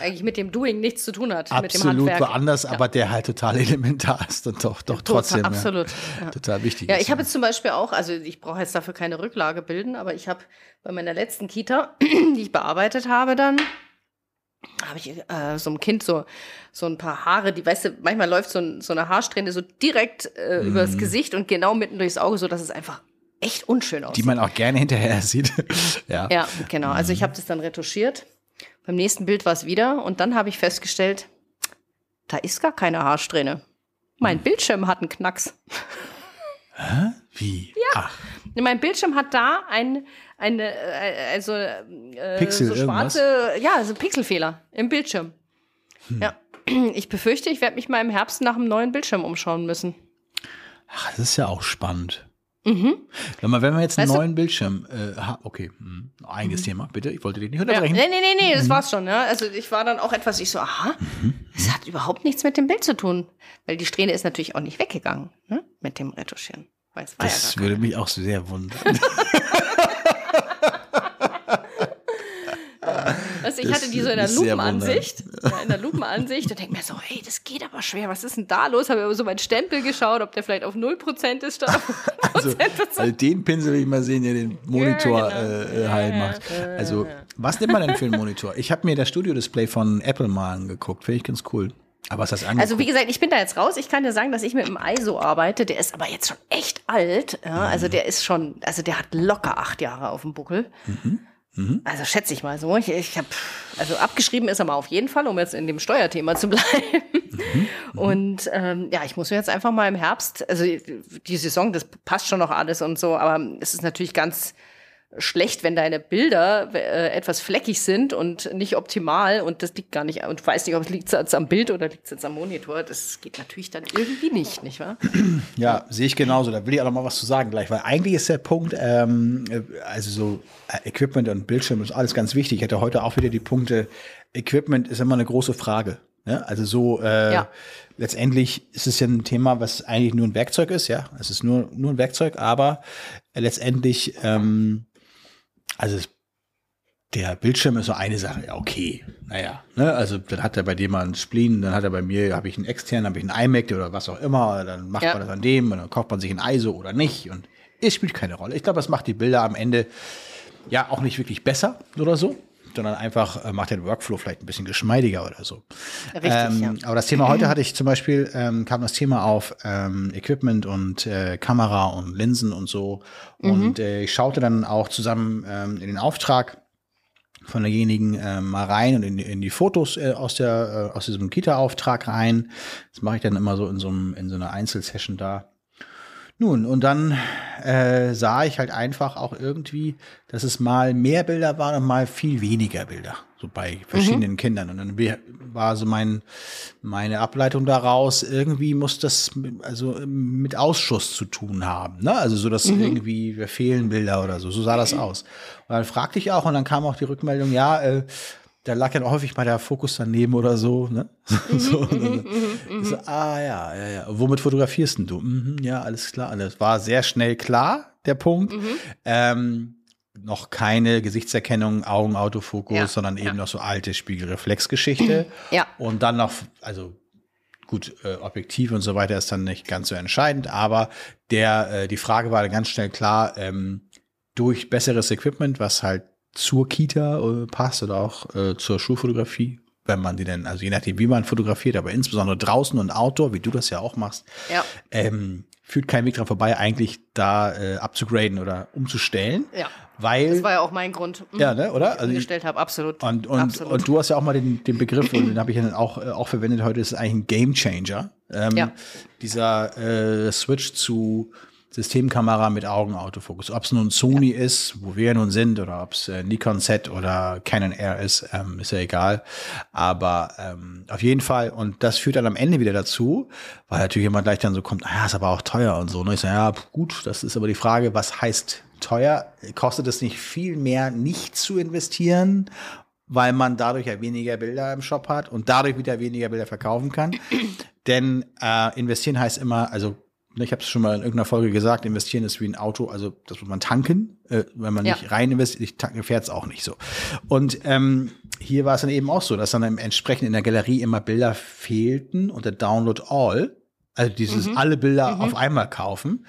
Eigentlich mit dem Doing nichts zu tun hat. absolut woanders, aber der halt total elementar ist und doch, doch trotzdem absolut. Ja, Ja. total wichtig Ja, ich habe jetzt zum Beispiel auch, also ich brauche jetzt dafür keine Rücklage bilden, aber ich habe bei meiner letzten Kita, die ich bearbeitet habe, dann habe ich äh, so einem Kind so, so ein paar Haare, die, weißt du, manchmal läuft so, ein, so eine Haarsträhne so direkt äh, Mhm. übers Gesicht und genau mitten durchs Auge, so dass es einfach echt unschön aussieht. die man auch gerne hinterher sieht. ja. Ja, genau. Also ich habe das dann retuschiert. Beim nächsten Bild war es wieder und dann habe ich festgestellt, da ist gar keine Haarsträhne. Mein Hm. Bildschirm hat einen Knacks. Wie? Ja. Ach, Mein Bildschirm hat da ein, eine, äh, also äh, Pixel, so irgendwas? schwarze, ja, also Pixelfehler im Bildschirm. Hm. Ja. Ich befürchte, ich werde mich mal im Herbst nach einem neuen Bildschirm umschauen müssen. Ach, das ist ja auch spannend. Wenn, man, wenn man jetzt einen Mhm. Weißt du- Mhm. neuen Bildschirm, äh, okay, hm, eigenes Thema, bitte, ich wollte dich nicht Ja. unterbrechen. Nee, nee, nee, nee, Mhm. das war's schon. Ja. Also ich war dann auch etwas, ich so, aha, das hat überhaupt nichts mit dem Bild zu tun. Weil die Strähne ist natürlich auch nicht weggegangen ne? mit dem Retuschieren. Weil es war Das ja würde mich auch sehr wundern. Also ich Das hatte die so in der Lupenansicht, ja, in der Lupenansicht und denke mir so, hey, das geht aber schwer, was ist denn da los? Habe aber so meinen Stempel geschaut, ob der vielleicht auf 0% ist statt auf 100%. Also, also den Pinsel will ich mal sehen, der den Monitor Ja, genau. äh, äh, heil macht. Also, was nimmt man denn für einen Monitor? Ich habe mir das Studio-Display von Apple mal angeguckt, finde ich ganz cool. Aber was heißt angeguckt? Also wie gesagt, ich bin da jetzt raus. Ich kann dir sagen, dass ich mit dem ISO arbeite. Der ist aber jetzt schon echt alt. Ja, also der ist schon, also der hat locker acht Jahre auf dem Buckel. Also schätze ich mal so. Ich, ich habe, also abgeschrieben ist er mal auf jeden Fall, um jetzt in dem Steuerthema zu bleiben. Und ähm, ja, ich muss mir jetzt einfach mal im Herbst, also die Saison, das passt schon noch alles und so, aber es ist natürlich ganz schlecht, wenn deine Bilder äh, etwas fleckig sind und nicht optimal und das liegt gar nicht, und du weißt nicht, ob es liegt jetzt am Bild oder liegt es jetzt am Monitor. Das geht natürlich dann irgendwie nicht, nicht wahr? Ja, sehe ich genauso. Da will ich auch noch mal was zu sagen gleich, weil eigentlich ist der Punkt, ähm, äh, also so äh, Equipment und Bildschirm ist alles ganz wichtig. Ich hatte heute auch wieder die Punkte, Equipment ist immer eine große Frage. Ne? Also so äh, Ja. letztendlich ist es ja ein Thema, was eigentlich nur ein Werkzeug ist, ja. Es ist nur, nur ein Werkzeug, aber letztendlich, ähm, also es der Bildschirm ist so eine Sache, ja, okay. Naja, ne, also dann hat er bei dem mal einen Spleen, dann hat er bei mir, habe ich einen externen, habe ich einen iMac oder was auch immer, dann macht Ja. man das an dem und dann kauft man sich ein ISO oder nicht und es spielt keine Rolle. Ich glaube, es macht die Bilder am Ende ja auch nicht wirklich besser oder so. Sondern einfach äh, macht den Workflow vielleicht ein bisschen geschmeidiger oder so. Richtig, ähm, ja. Aber das Thema heute hatte ich zum Beispiel, ähm, kam das Thema auf ähm, Equipment und äh, Kamera und Linsen und so. Und äh, ich schaute dann auch zusammen ähm, in den Auftrag von derjenigen äh, mal rein und in, die- in die Fotos äh, aus der äh, aus diesem Kita-Auftrag rein. Das mache ich dann immer so in so einem in so einer Einzelsession da. Nun, und dann äh, sah ich halt einfach auch irgendwie, dass es mal mehr Bilder waren und mal viel weniger Bilder, so bei verschiedenen Kindern. Und dann war so mein, meine Ableitung daraus, irgendwie muss das mit- also mit Ausschuss zu tun haben. Ne? Also so, dass irgendwie, wir fehlen Bilder oder so. So sah das aus. Und dann fragte ich auch und dann kam auch die Rückmeldung, ja, äh, da lag dann häufig mal der Fokus daneben oder so. Ne? so, und dann- so, ah ja, ja, ja. Womit fotografierst denn du? Mhm, ja, alles klar. Das war sehr schnell klar, der Punkt. Ähm, noch keine Gesichtserkennung, Augenautofokus, Ja, sondern eben ja. noch so alte Spiegelreflexgeschichte. Ja. Und dann noch, also gut, äh, Objektiv und so weiter ist dann nicht ganz so entscheidend, aber der, äh, die Frage war dann ganz schnell klar, ähm, durch besseres Equipment, was halt zur Kita äh, passt oder auch äh, zur Schulfotografie, wenn man die denn, also je nachdem, wie man fotografiert, aber insbesondere draußen und Outdoor, wie du das ja auch machst, Ja. ähm, führt kein Weg dran vorbei, eigentlich da äh, abzugraden oder umzustellen. Ja. Weil, Das war ja auch mein Grund. mhm, ja, ne, oder? Also ich, umgestellt habe, absolut. und, und, absolut. und du hast ja auch mal den, den Begriff, und den habe ich ja dann auch, äh, auch verwendet heute, ist eigentlich ein Game Changer. Ähm, Ja. Dieser äh, Switch zu Systemkamera mit Augenautofokus. Ob es nun Sony ist, wo wir nun sind, oder ob es äh, Nikon Z oder Canon R ist, ähm, ist ja egal. Aber ähm, auf jeden Fall, und das führt dann am Ende wieder dazu, weil natürlich jemand gleich dann so kommt, ah, ja, ist aber auch teuer und so. Und ich sage, ja, gut, das ist aber die Frage, was heißt teuer? Kostet es nicht viel mehr, nicht zu investieren? weil man dadurch ja weniger Bilder im Shop hat und dadurch wieder weniger Bilder verkaufen kann. Denn äh, investieren heißt immer, also ne, ich habe es schon mal in irgendeiner Folge gesagt, investieren ist wie ein Auto, also das muss man tanken. Äh, wenn man Ja. nicht rein investiert, ich tanken fährt es auch nicht so. Und ähm, hier war es dann eben auch so, dass dann entsprechend in der Galerie immer Bilder fehlten und der Download All, also dieses Mhm. alle Bilder auf einmal kaufen,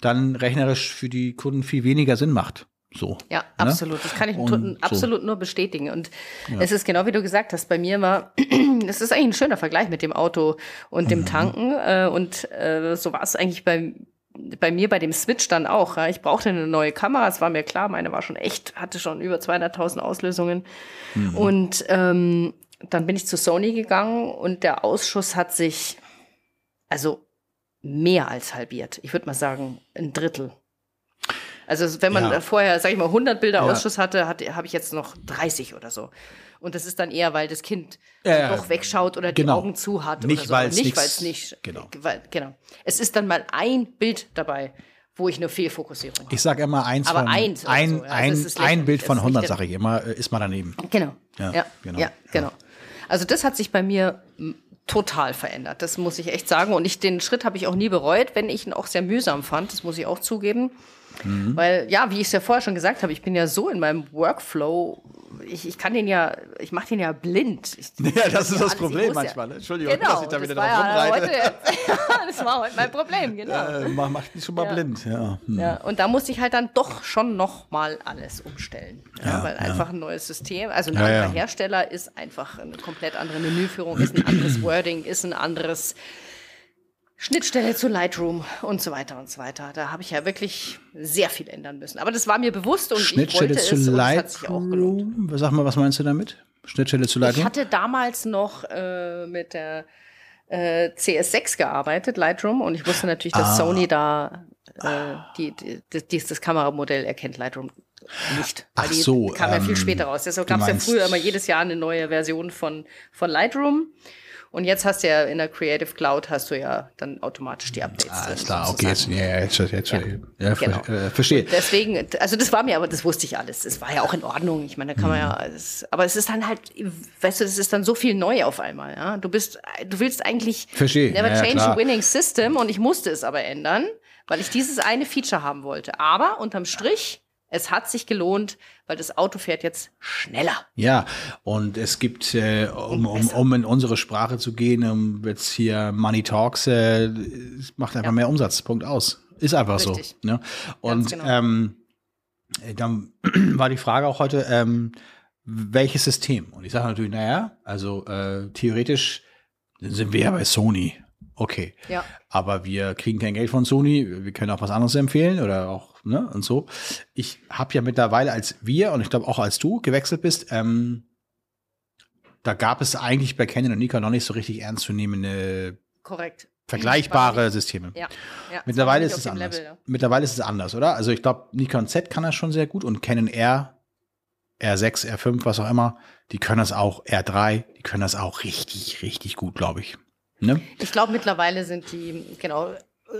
dann rechnerisch für die Kunden viel weniger Sinn macht. So. Ja, ne? absolut. Das kann ich Und tu- so. absolut nur bestätigen. Und es ist genau wie du gesagt hast, bei mir war, das ist eigentlich ein schöner Vergleich mit dem Auto und Mhm. dem Tanken. Äh, und äh, so war es eigentlich bei, bei mir bei dem Switch dann auch. Ja. Ich brauchte eine neue Kamera, es war mir klar, meine war schon echt, hatte schon über 200.000 Auslösungen. Mhm. Und ähm, dann bin ich zu Sony gegangen und der Ausschuss hat sich, also mehr als halbiert. Ich würde mal sagen, ein Drittel. Also wenn man Ja. vorher, sag ich mal, 100 Bilder Ja. Ausschuss hatte, hatte habe ich jetzt noch 30 oder so. Und das ist dann eher, weil das Kind Ja, doch wegschaut oder die Genau. Augen zu hat. Nicht, oder so. weil's nicht, weil es nicht. genau. Weil, genau. Es ist dann mal ein Bild dabei, wo ich eine Fehlfokussierung habe. Ich sage immer eins Aber von eins ein, so. Also ein, es ein. Bild von Es ist nicht 100, der- sage ich immer, äh, ist mal daneben. Genau. Ja, genau. ja, genau. Also das hat sich bei mir total verändert. Das muss ich echt sagen. Und ich, den Schritt habe ich auch nie bereut, wenn ich ihn auch sehr mühsam fand. Das muss ich auch zugeben. Mhm. Weil, ja, wie ich es ja vorher schon gesagt habe, ich bin ja so in meinem Workflow, ich, ich kann den ja, ich mache den ja blind. Ich, Ja, das ist das Problem manchmal. Ne? Entschuldigung, Genau, dass ich da wieder drauf ja rumreite. heute das war heute mein Problem, genau. Äh, mach, mach dich schon mal Ja. blind. Ja. Hm. Ja, und da musste ich halt dann doch schon noch mal alles umstellen. Ja, Ja, weil einfach ein neues System, also ein anderer. Hersteller ist einfach eine komplett andere Menüführung, ist ein anderes Wording, ist ein anderes Schnittstelle zu Lightroom und so weiter und so weiter. Da habe ich ja wirklich sehr viel ändern müssen. Aber das war mir bewusst und Schnittstelle ich wollte zu es. Lightroom. Sag mal, was meinst du damit? Schnittstelle zu Ich Lightroom? hatte damals noch äh, mit der äh, CS6 gearbeitet, Lightroom, und ich wusste natürlich, dass Ah. Sony da äh, die, die, die, dieses Kameramodell erkennt, Lightroom nicht. Ach die so, kam ja viel ähm, später raus. Deshalb gab es ja früher immer jedes Jahr eine neue Version von, von Lightroom. Und jetzt hast du ja in der Creative Cloud hast du ja dann automatisch die Updates. Alles drin, klar, okay, jetzt, ja, jetzt, jetzt, Ja. ja, Genau. äh, verstehe. Deswegen, also das war mir, aber das wusste ich alles. Es war ja auch in Ordnung. Ich meine, da kann man Mhm. ja, es, aber es ist dann halt, weißt du, es ist dann so viel neu auf einmal. Ja? Du bist, du willst eigentlich Verstehe, never ja, change a winning system und ich musste es aber ändern, weil ich dieses eine Feature haben wollte. Aber unterm Strich, es hat sich gelohnt, weil das Auto fährt jetzt schneller. Ja, und es gibt, äh, um, um, um in unsere Sprache zu gehen, um jetzt hier Money Talks, äh, es macht einfach Ja. mehr Umsatz. Punkt aus. Ist einfach Richtig. so. Ne? Und genau. ähm, dann war die Frage auch heute, ähm, welches System? Und ich sage natürlich, naja, also äh, theoretisch sind wir ja bei Sony. Okay. Ja. Aber wir kriegen kein Geld von Sony, wir können auch was anderes empfehlen oder auch, ne, und so. Ich habe ja mittlerweile, als wir und ich glaube auch als du gewechselt bist, ähm, da gab es eigentlich bei Canon und Nikon noch nicht so richtig ernstzunehmende Korrekt. vergleichbare Systeme. Ja. ja. Mittlerweile ist es anders. Level, ja. Mittlerweile ist es anders, oder? Also ich glaube, Nikon Z kann das schon sehr gut und Canon R, R6, R5, was auch immer, die können das auch, R3, die können das auch richtig, richtig gut, glaube ich. Ne? Ich glaube, mittlerweile sind die, genau,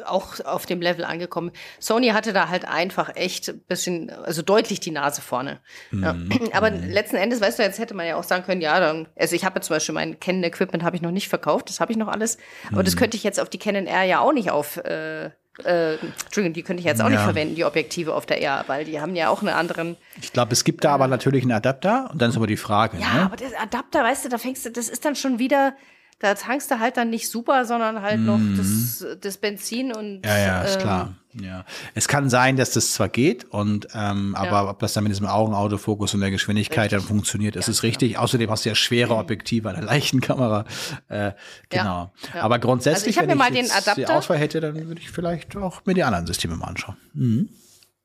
auch auf dem Level angekommen. Sony hatte da halt einfach echt ein bisschen, also deutlich die Nase vorne. Ja. Aber letzten Endes, weißt du, jetzt hätte man ja auch sagen können, ja, dann, also ich habe zum Beispiel mein Canon-Equipment habe ich noch nicht verkauft, das habe ich noch alles. Aber das könnte ich jetzt auf die Canon R ja auch nicht auf, äh, äh, Entschuldigung, die könnte ich jetzt auch nicht Ja. verwenden, die Objektive auf der R, weil die haben ja auch einen anderen. Ich glaube, es gibt da aber natürlich einen Adapter und dann ist aber die Frage, Ja, ne? aber der Adapter, weißt du, da fängst du, das ist dann schon wieder, da tankst du halt dann nicht super, sondern halt noch das, das Benzin und. Mhm. Ja, ja, ist ähm, klar. Ja. Es kann sein, dass das zwar geht, und ähm, aber Ja. ob das dann mit diesem Augenautofokus und der Geschwindigkeit dann funktioniert, ist es richtig. Außerdem hast du ja schwere Objektive an der leichten Kamera. Äh, genau. ja. Aber grundsätzlich, Also ich wenn mir ich mal den jetzt die Adapter- Auswahl hätte, dann würde ich vielleicht auch mir die anderen Systeme mal anschauen.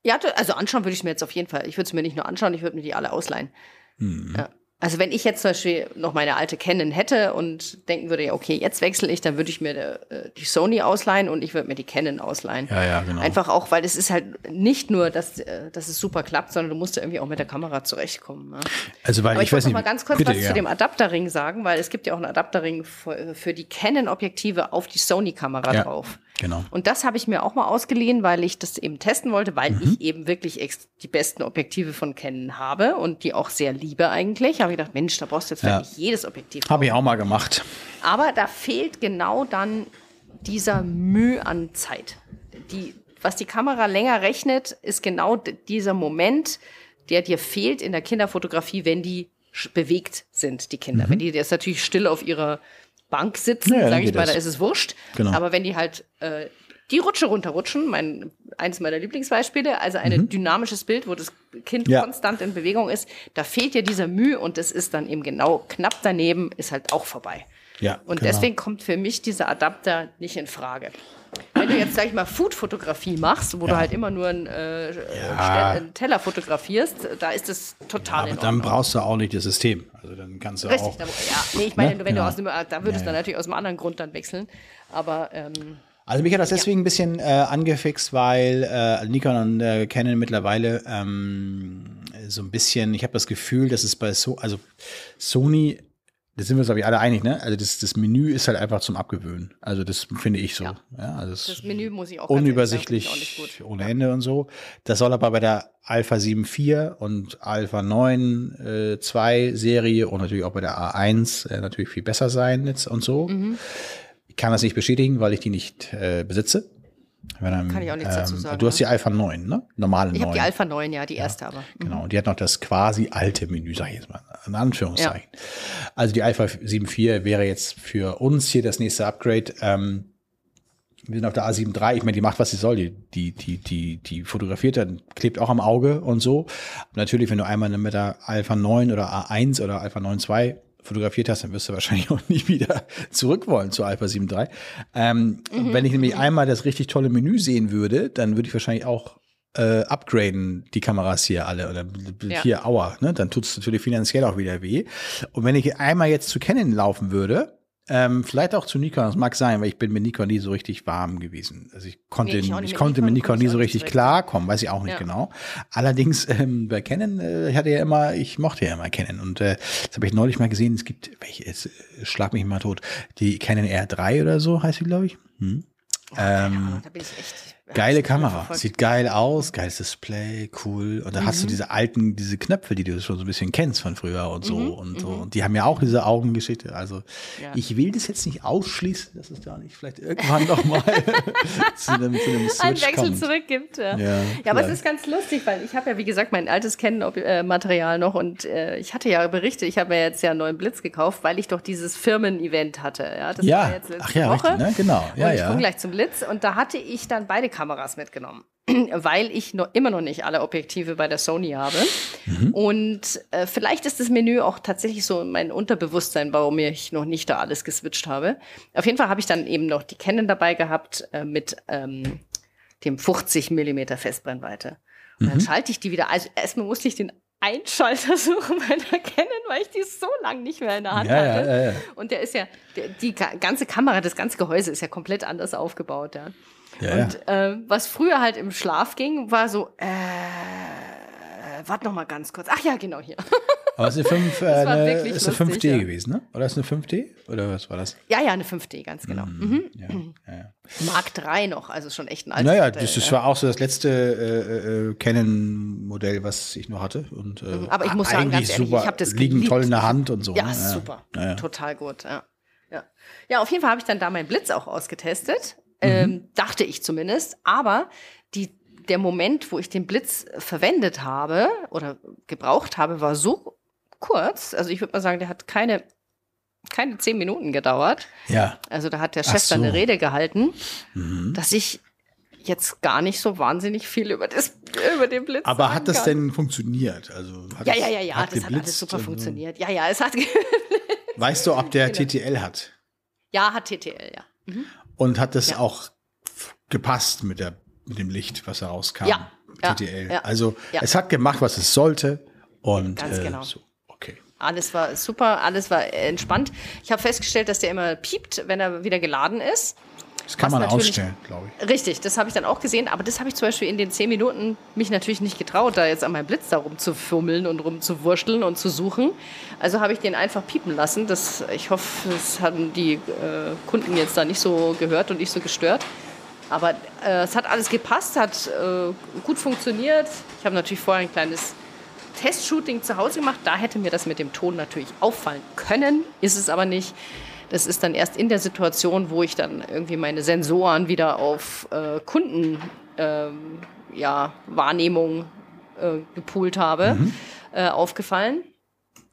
Ja, du- also anschauen würde ich mir jetzt auf jeden Fall. Ich würde es mir nicht nur anschauen, ich würde mir die alle ausleihen. Mhm. Ja. Also wenn ich jetzt zum Beispiel noch meine alte Canon hätte und denken würde, ja, okay, jetzt wechsle ich, dann würde ich mir der, äh, die Sony ausleihen und ich würde mir die Canon ausleihen. Ja, ja, genau. Einfach auch, weil es ist halt nicht nur, dass, äh, dass es super klappt, sondern du musst ja irgendwie auch mit der Kamera zurechtkommen. Ne? Also, weil Aber ich, ich, wollte weiß noch nicht. mal ganz kurz bitte, was ja. zu dem Adapterring sagen, weil es gibt ja auch einen Adapterring für, für die Canon-Objektive auf die Sony-Kamera Ja. drauf. Genau. Und das habe ich mir auch mal ausgeliehen, weil ich das eben testen wollte, weil Mhm. ich eben wirklich die besten Objektive von Canon habe und die auch sehr liebe eigentlich. Habe ich gedacht, Mensch, da brauchst du jetzt Ja. vielleicht nicht jedes Objektiv. Habe ich auch mal gemacht. Aber da fehlt genau dann dieser Mühe an Zeit. Die, was die Kamera länger rechnet, ist genau dieser Moment, der dir fehlt in der Kinderfotografie, wenn die bewegt sind, die Kinder. Wenn die jetzt natürlich still auf ihrer Bank sitzen, Mhm. Ja, dann sage ich mal, da ist es wurscht. Genau. Aber wenn die halt äh, die Rutsche runterrutschen, mein, eines meiner Lieblingsbeispiele, also ein dynamisches Bild, wo das Kind Mhm. Ja. konstant in Bewegung ist, da fehlt dir dieser Mühe und das ist dann eben genau knapp daneben, ist halt auch vorbei. Ja, Und genau. deswegen kommt für mich dieser Adapter nicht in Frage. Wenn du jetzt, sag ich mal, Food-Fotografie machst, wo du halt immer nur einen, äh, Ste- einen Teller fotografierst, da ist das total Aber in dann brauchst du auch nicht das System. Also dann kannst du Richtig, auch. da, ja. Nee, ich meine, Ne? wenn du aus dem, da würdest Ja, du ja. dann natürlich aus einem anderen Grund dann wechseln. Aber ähm, Also mich hat das deswegen ein bisschen äh, angefixt, weil äh, Nikon und äh, Canon mittlerweile ähm, so ein bisschen, ich habe das Gefühl, dass es bei so, also Sony, da sind wir uns glaube ich alle einig, ne? Also das, das Menü ist halt einfach zum Abgewöhnen. Also das finde ich so. Ja. Ja. also es das Menü muss ich auch ganz ehrlich auch unübersichtlich ohne Ende und so. Das soll aber bei der Alpha 7.4 und Alpha 9 äh, 2 Serie und natürlich auch bei der A1 äh, natürlich viel besser sein jetzt und so. Mhm. Ich kann das nicht bestätigen, weil ich die nicht äh, besitze. Dann, Kann ich auch nichts dazu sagen, Du hast ne? die Alpha 9, ne? Normale Ich 9. habe die Alpha 9, ja, die erste aber. Genau, und die hat noch das quasi alte Menü, sag ich jetzt mal, in Anführungszeichen. Also die Alpha 7.4 wäre jetzt für uns hier das nächste Upgrade. Ähm, wir sind auf der A7 III, ich meine, die macht, was sie soll, die, die, die, die, die fotografiert dann, klebt auch am Auge und so. Natürlich, wenn du einmal mit der Alpha 9 oder A1 oder Alpha 9 II fotografiert hast, dann wirst du wahrscheinlich auch nie wieder zurück wollen zur Alpha 7 III. Ähm, Wenn ich nämlich einmal das richtig tolle Menü sehen würde, dann würde ich wahrscheinlich auch äh, upgraden die Kameras hier alle oder Ja. hier Aua, ne? Dann tut es natürlich finanziell auch wieder weh. Und wenn ich einmal jetzt zu Canon laufen würde, ähm, vielleicht auch zu Nikon, das mag sein, weil ich bin mit Nikon nie so richtig warm gewesen. Also ich konnte, Nee, ich ich. Mit konnte mit Nikon Nikon nie so richtig klarkommen, weiß ich auch nicht Ja. genau. Allerdings ähm, bei Canon, äh, ich hatte ja immer, ich mochte ja immer Canon und äh, das habe ich neulich mal gesehen. Es gibt, welche, jetzt, äh, schlag mich mal tot, die Canon R3 oder so heißt sie, glaube ich. Hm. Ähm, Da bin ich echt. Geile Kamera, sieht geil aus, geiles Display, cool. Und da hast du Mhm. diese alten, diese Knöpfe, die du schon so ein bisschen kennst von früher und so Mhm, und so. Und die haben ja auch diese Augengeschichte. Also Ja. ich will das jetzt nicht ausschließen, dass es da nicht vielleicht irgendwann noch mal zu einem, zu einem ein Switch Wechsel kommt. zurückgibt. Ja, Ja, ja, aber es ist ganz lustig, weil ich habe ja, wie gesagt, mein altes Canon-Material noch und äh, ich hatte ja berichtet, ich habe mir jetzt ja einen neuen Blitz gekauft, weil ich doch dieses Firmen-Event hatte. Ja, das Ja, war jetzt letzte ach ja, Woche. richtig, ne? Genau. Ja, und ich ja. komme gleich zum Blitz und da hatte ich dann beide Kameras mitgenommen. weil ich noch immer noch nicht alle Objektive bei der Sony habe. Und äh, vielleicht ist das Menü auch tatsächlich so mein Unterbewusstsein, warum ich noch nicht da alles geswitcht habe. Auf jeden Fall habe ich dann eben noch die Canon dabei gehabt äh, mit ähm, dem 50 Millimeter Festbrennweite. Und dann schalte ich die wieder. Also erstmal musste ich den Einschalter suchen bei der Canon, weil ich die so lange nicht mehr in der Hand Ja, hatte. ja, ja. Und der ist ja, der, die ga- ganze Kamera, das ganze Gehäuse ist ja komplett anders aufgebaut, ja. Ja, ja. Und äh, was früher halt im Schlaf ging, war so, äh, warte noch mal ganz kurz. Ach ja, genau hier. Aber es ist eine, 5, äh, eine, ist eine lustig, 5D ja. gewesen, ne? Oder ist eine 5D? Oder was war das? ja, ja, eine 5D, ganz genau. Mhm. Ja, ja, ja. Mark 3 noch, also schon echt ein altes Naja, Modell, das, das ja. war auch so das letzte äh, äh, Canon-Modell, was ich noch hatte. Und, äh, Aber ich muss sagen, ganz ehrlich, super, ich hab das liegen geliebt. toll in der Hand und so. Ja, ne? super. Ja, ja. Total gut, ja. ja. Ja, auf jeden Fall habe ich dann da meinen Blitz auch ausgetestet. Mhm. Ähm, dachte ich zumindest. Aber die, der Moment, wo ich den Blitz verwendet habe oder gebraucht habe, war so kurz. Also ich würde mal sagen, der hat keine, keine zehn Minuten gedauert. ja. Also da hat der Chef dann eine so. Mhm. Rede gehalten, dass ich jetzt gar nicht so wahnsinnig viel über, das, über den Blitz Aber hat das kann. denn funktioniert? Also hat Ja, ja, ja, ja, hat das hat alles super so? funktioniert. Ja, ja, es hat, Weißt du, ob der Genau. TTL hat? ja, hat TTL, ja. Und hat das Ja. auch gepasst mit, der, mit dem Licht, was herauskam? Ja, ja, TTL. ja, Also es hat gemacht, was es sollte. Und Ganz äh, genau. so. Okay. Alles war super, alles war entspannt. Ich habe festgestellt, dass der immer piept, wenn er wieder geladen ist. Das kann man ausstellen, glaube ich. Richtig, das habe ich dann auch gesehen, aber das habe ich zum Beispiel in den zehn Minuten mich natürlich nicht getraut, da jetzt an meinem Blitz da rumzufummeln und rumzuwurschteln und zu suchen. Also habe ich den einfach piepen lassen. Das, ich hoffe, das haben die äh, Kunden jetzt da nicht so gehört und nicht so gestört. Aber äh, es hat alles gepasst, hat äh, gut funktioniert. Ich habe natürlich vorher ein kleines Testshooting zu Hause gemacht. Da hätte mir das mit dem Ton natürlich auffallen können, ist es aber nicht. Das ist dann erst in der Situation, wo ich dann irgendwie meine Sensoren wieder auf äh, Kunden ähm, ja, Wahrnehmung äh, gepoolt habe, äh, aufgefallen.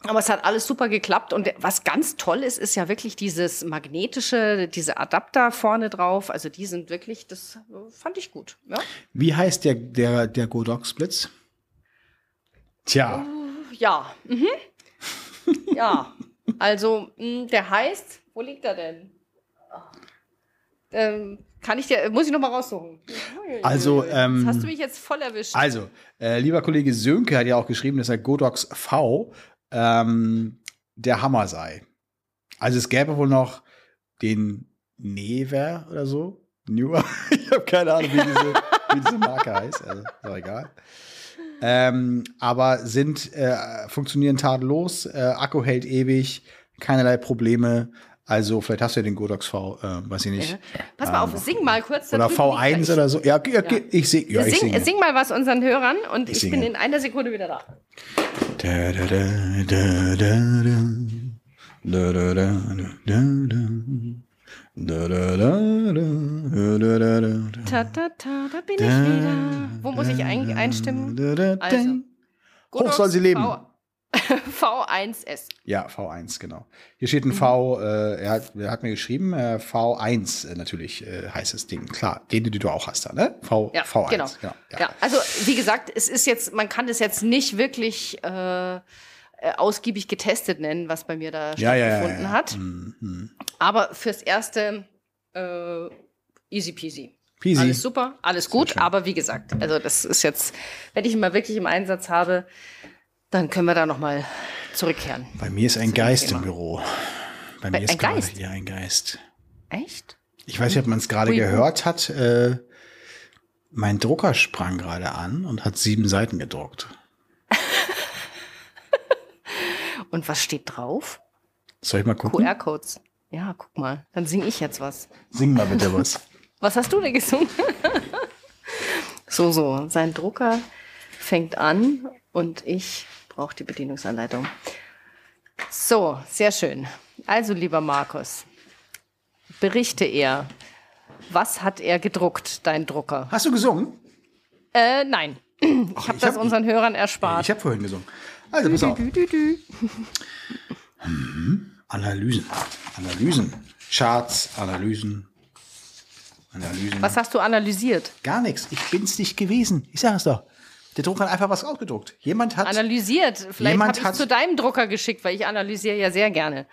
Aber es hat alles super geklappt. Und was ganz toll ist, ist ja wirklich dieses magnetische, diese Adapter vorne drauf. Also die sind wirklich, das äh, fand ich gut. Ja, Wie heißt der, der, der Godox-Blitz? Tja, ja. Mhm. ja. Also, mh, der heißt, wo liegt er denn? Ähm, kann ich dir, muss ich noch mal raussuchen. Also, ähm, das hast du mich jetzt voll erwischt. also, äh, lieber Kollege Sönke hat ja auch geschrieben, dass der Godox V ähm, der Hammer sei. Also es gäbe wohl noch den Never oder so. Newer. ich habe keine Ahnung, wie diese, wie diese Marke heißt. Also, ist auch egal. Ähm, aber sind, äh, funktionieren tadellos, äh, Akku hält ewig, keinerlei Probleme. Also vielleicht hast du ja den Godox V, äh, weiß ich nicht. Ja. Pass mal auf, sing mal kurz. Oder drüben liegt er. V1 oder so. Ja, okay, okay, ich sehe. Ja, ich sing, singe. sing mal was unseren Hörern und ich, Ich bin singe. in einer Sekunde wieder da. Da, da, da, da, da, da. Da, da, da, da, da. Da, da, da, da, da, da, da. Ta, ta, ta, da bin ich wieder. Wo muss ich ein, einstimmen? Da, da, da. Also. Hoch soll sie leben. V, V1S. Ja, V1, genau. Hier steht ein V, äh, er, hat, er hat mir geschrieben, äh, V1 äh, natürlich äh, heißt das Ding. Klar, den, den du auch hast da, ne? V, Ja, V1. genau. Ja, Ja. also wie gesagt, es ist jetzt, man kann das jetzt nicht wirklich äh, ausgiebig getestet nennen, was bei mir da Ja, stattgefunden hat. Mhm. Aber fürs Erste äh, easy peasy. Peasy. Alles super, alles gut, aber wie gesagt, also das ist jetzt, wenn ich ihn mal wirklich im Einsatz habe, dann können wir da noch mal zurückkehren. Bei mir ist ein Geist Thema. im Büro. Bei Bei- mir ist ein gerade, Geist? ja, ein Geist. Echt? Ich weiß nicht, ob man es gerade gehört hat. Äh, mein Drucker sprang gerade an und hat sieben Seiten gedruckt. Und was steht drauf? Soll ich mal gucken? QR-Codes. Ja, guck mal, dann singe ich jetzt was. Sing mal bitte was. Was hast du denn gesungen? so, so. Sein Drucker fängt an und ich brauche die Bedienungsanleitung. So, sehr schön. Also, lieber Markus, berichte er. Was hat er gedruckt, dein Drucker? Hast du gesungen? Äh, nein. Ich habe ich das hab- unseren Hörern erspart. Ich habe vorhin gesungen. Also pass auf. Dü. Analysen. Analysen. Charts, Analysen. Analysen. Was hast du analysiert? Gar nichts. Ich bin's nicht gewesen. Ich sag es doch. Der Drucker hat einfach was ausgedruckt. Jemand hat. Analysiert. Vielleicht Jemand habe ich hat- zu deinem Drucker geschickt, weil ich analysiere ja sehr gerne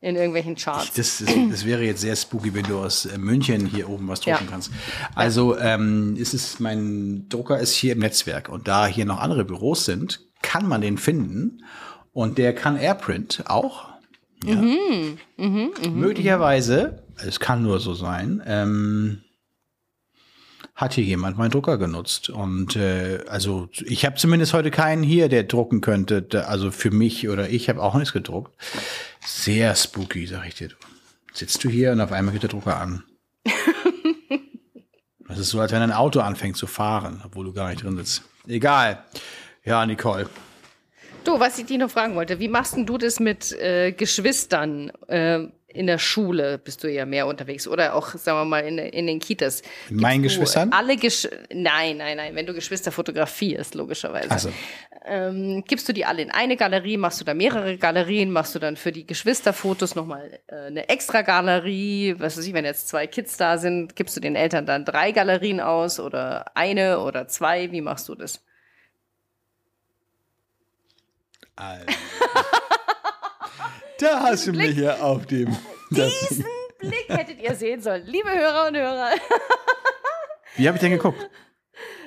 in irgendwelchen Charts. Das, das, das wäre jetzt sehr spooky, wenn du aus äh, München hier oben was drucken Ja. kannst. Also ähm, ist es, mein Drucker ist hier im Netzwerk und da hier noch andere Büros sind, kann man den finden und der kann AirPrint auch. Ja. Mhm, Möglicherweise, es kann nur so sein, ähm, hat hier jemand meinen Drucker genutzt. Und äh, also ich habe zumindest heute keinen hier, der drucken könnte. Also für mich oder ich habe auch nichts gedruckt. Sehr spooky, sag ich dir. Sitzt du hier und auf einmal geht der Drucker an. Das ist so, als wenn ein Auto anfängt zu fahren, obwohl du gar nicht drin sitzt. Egal. Ja, Nicole. Du, was ich dich noch fragen wollte, wie machst denn du das mit äh, Geschwistern äh, in der Schule? Bist du ja mehr unterwegs oder auch, sagen wir mal, in, in den Kitas? Meinen Gibst du Geschwistern? Alle Gesch Nein, nein, nein, wenn du Geschwister fotografierst, logischerweise. Also, Ähm, gibst du die alle in eine Galerie? Machst du da mehrere Galerien? Machst du dann für die Geschwisterfotos nochmal äh, eine extra Galerie? Was weiß ich, wenn jetzt zwei Kids da sind, gibst du den Eltern dann drei Galerien aus oder eine oder zwei? Wie machst du das? Alter. da hast du mich hier auf dem. Diesen Blick hättet ihr sehen sollen, liebe Hörer und Hörer. Wie habe ich denn geguckt?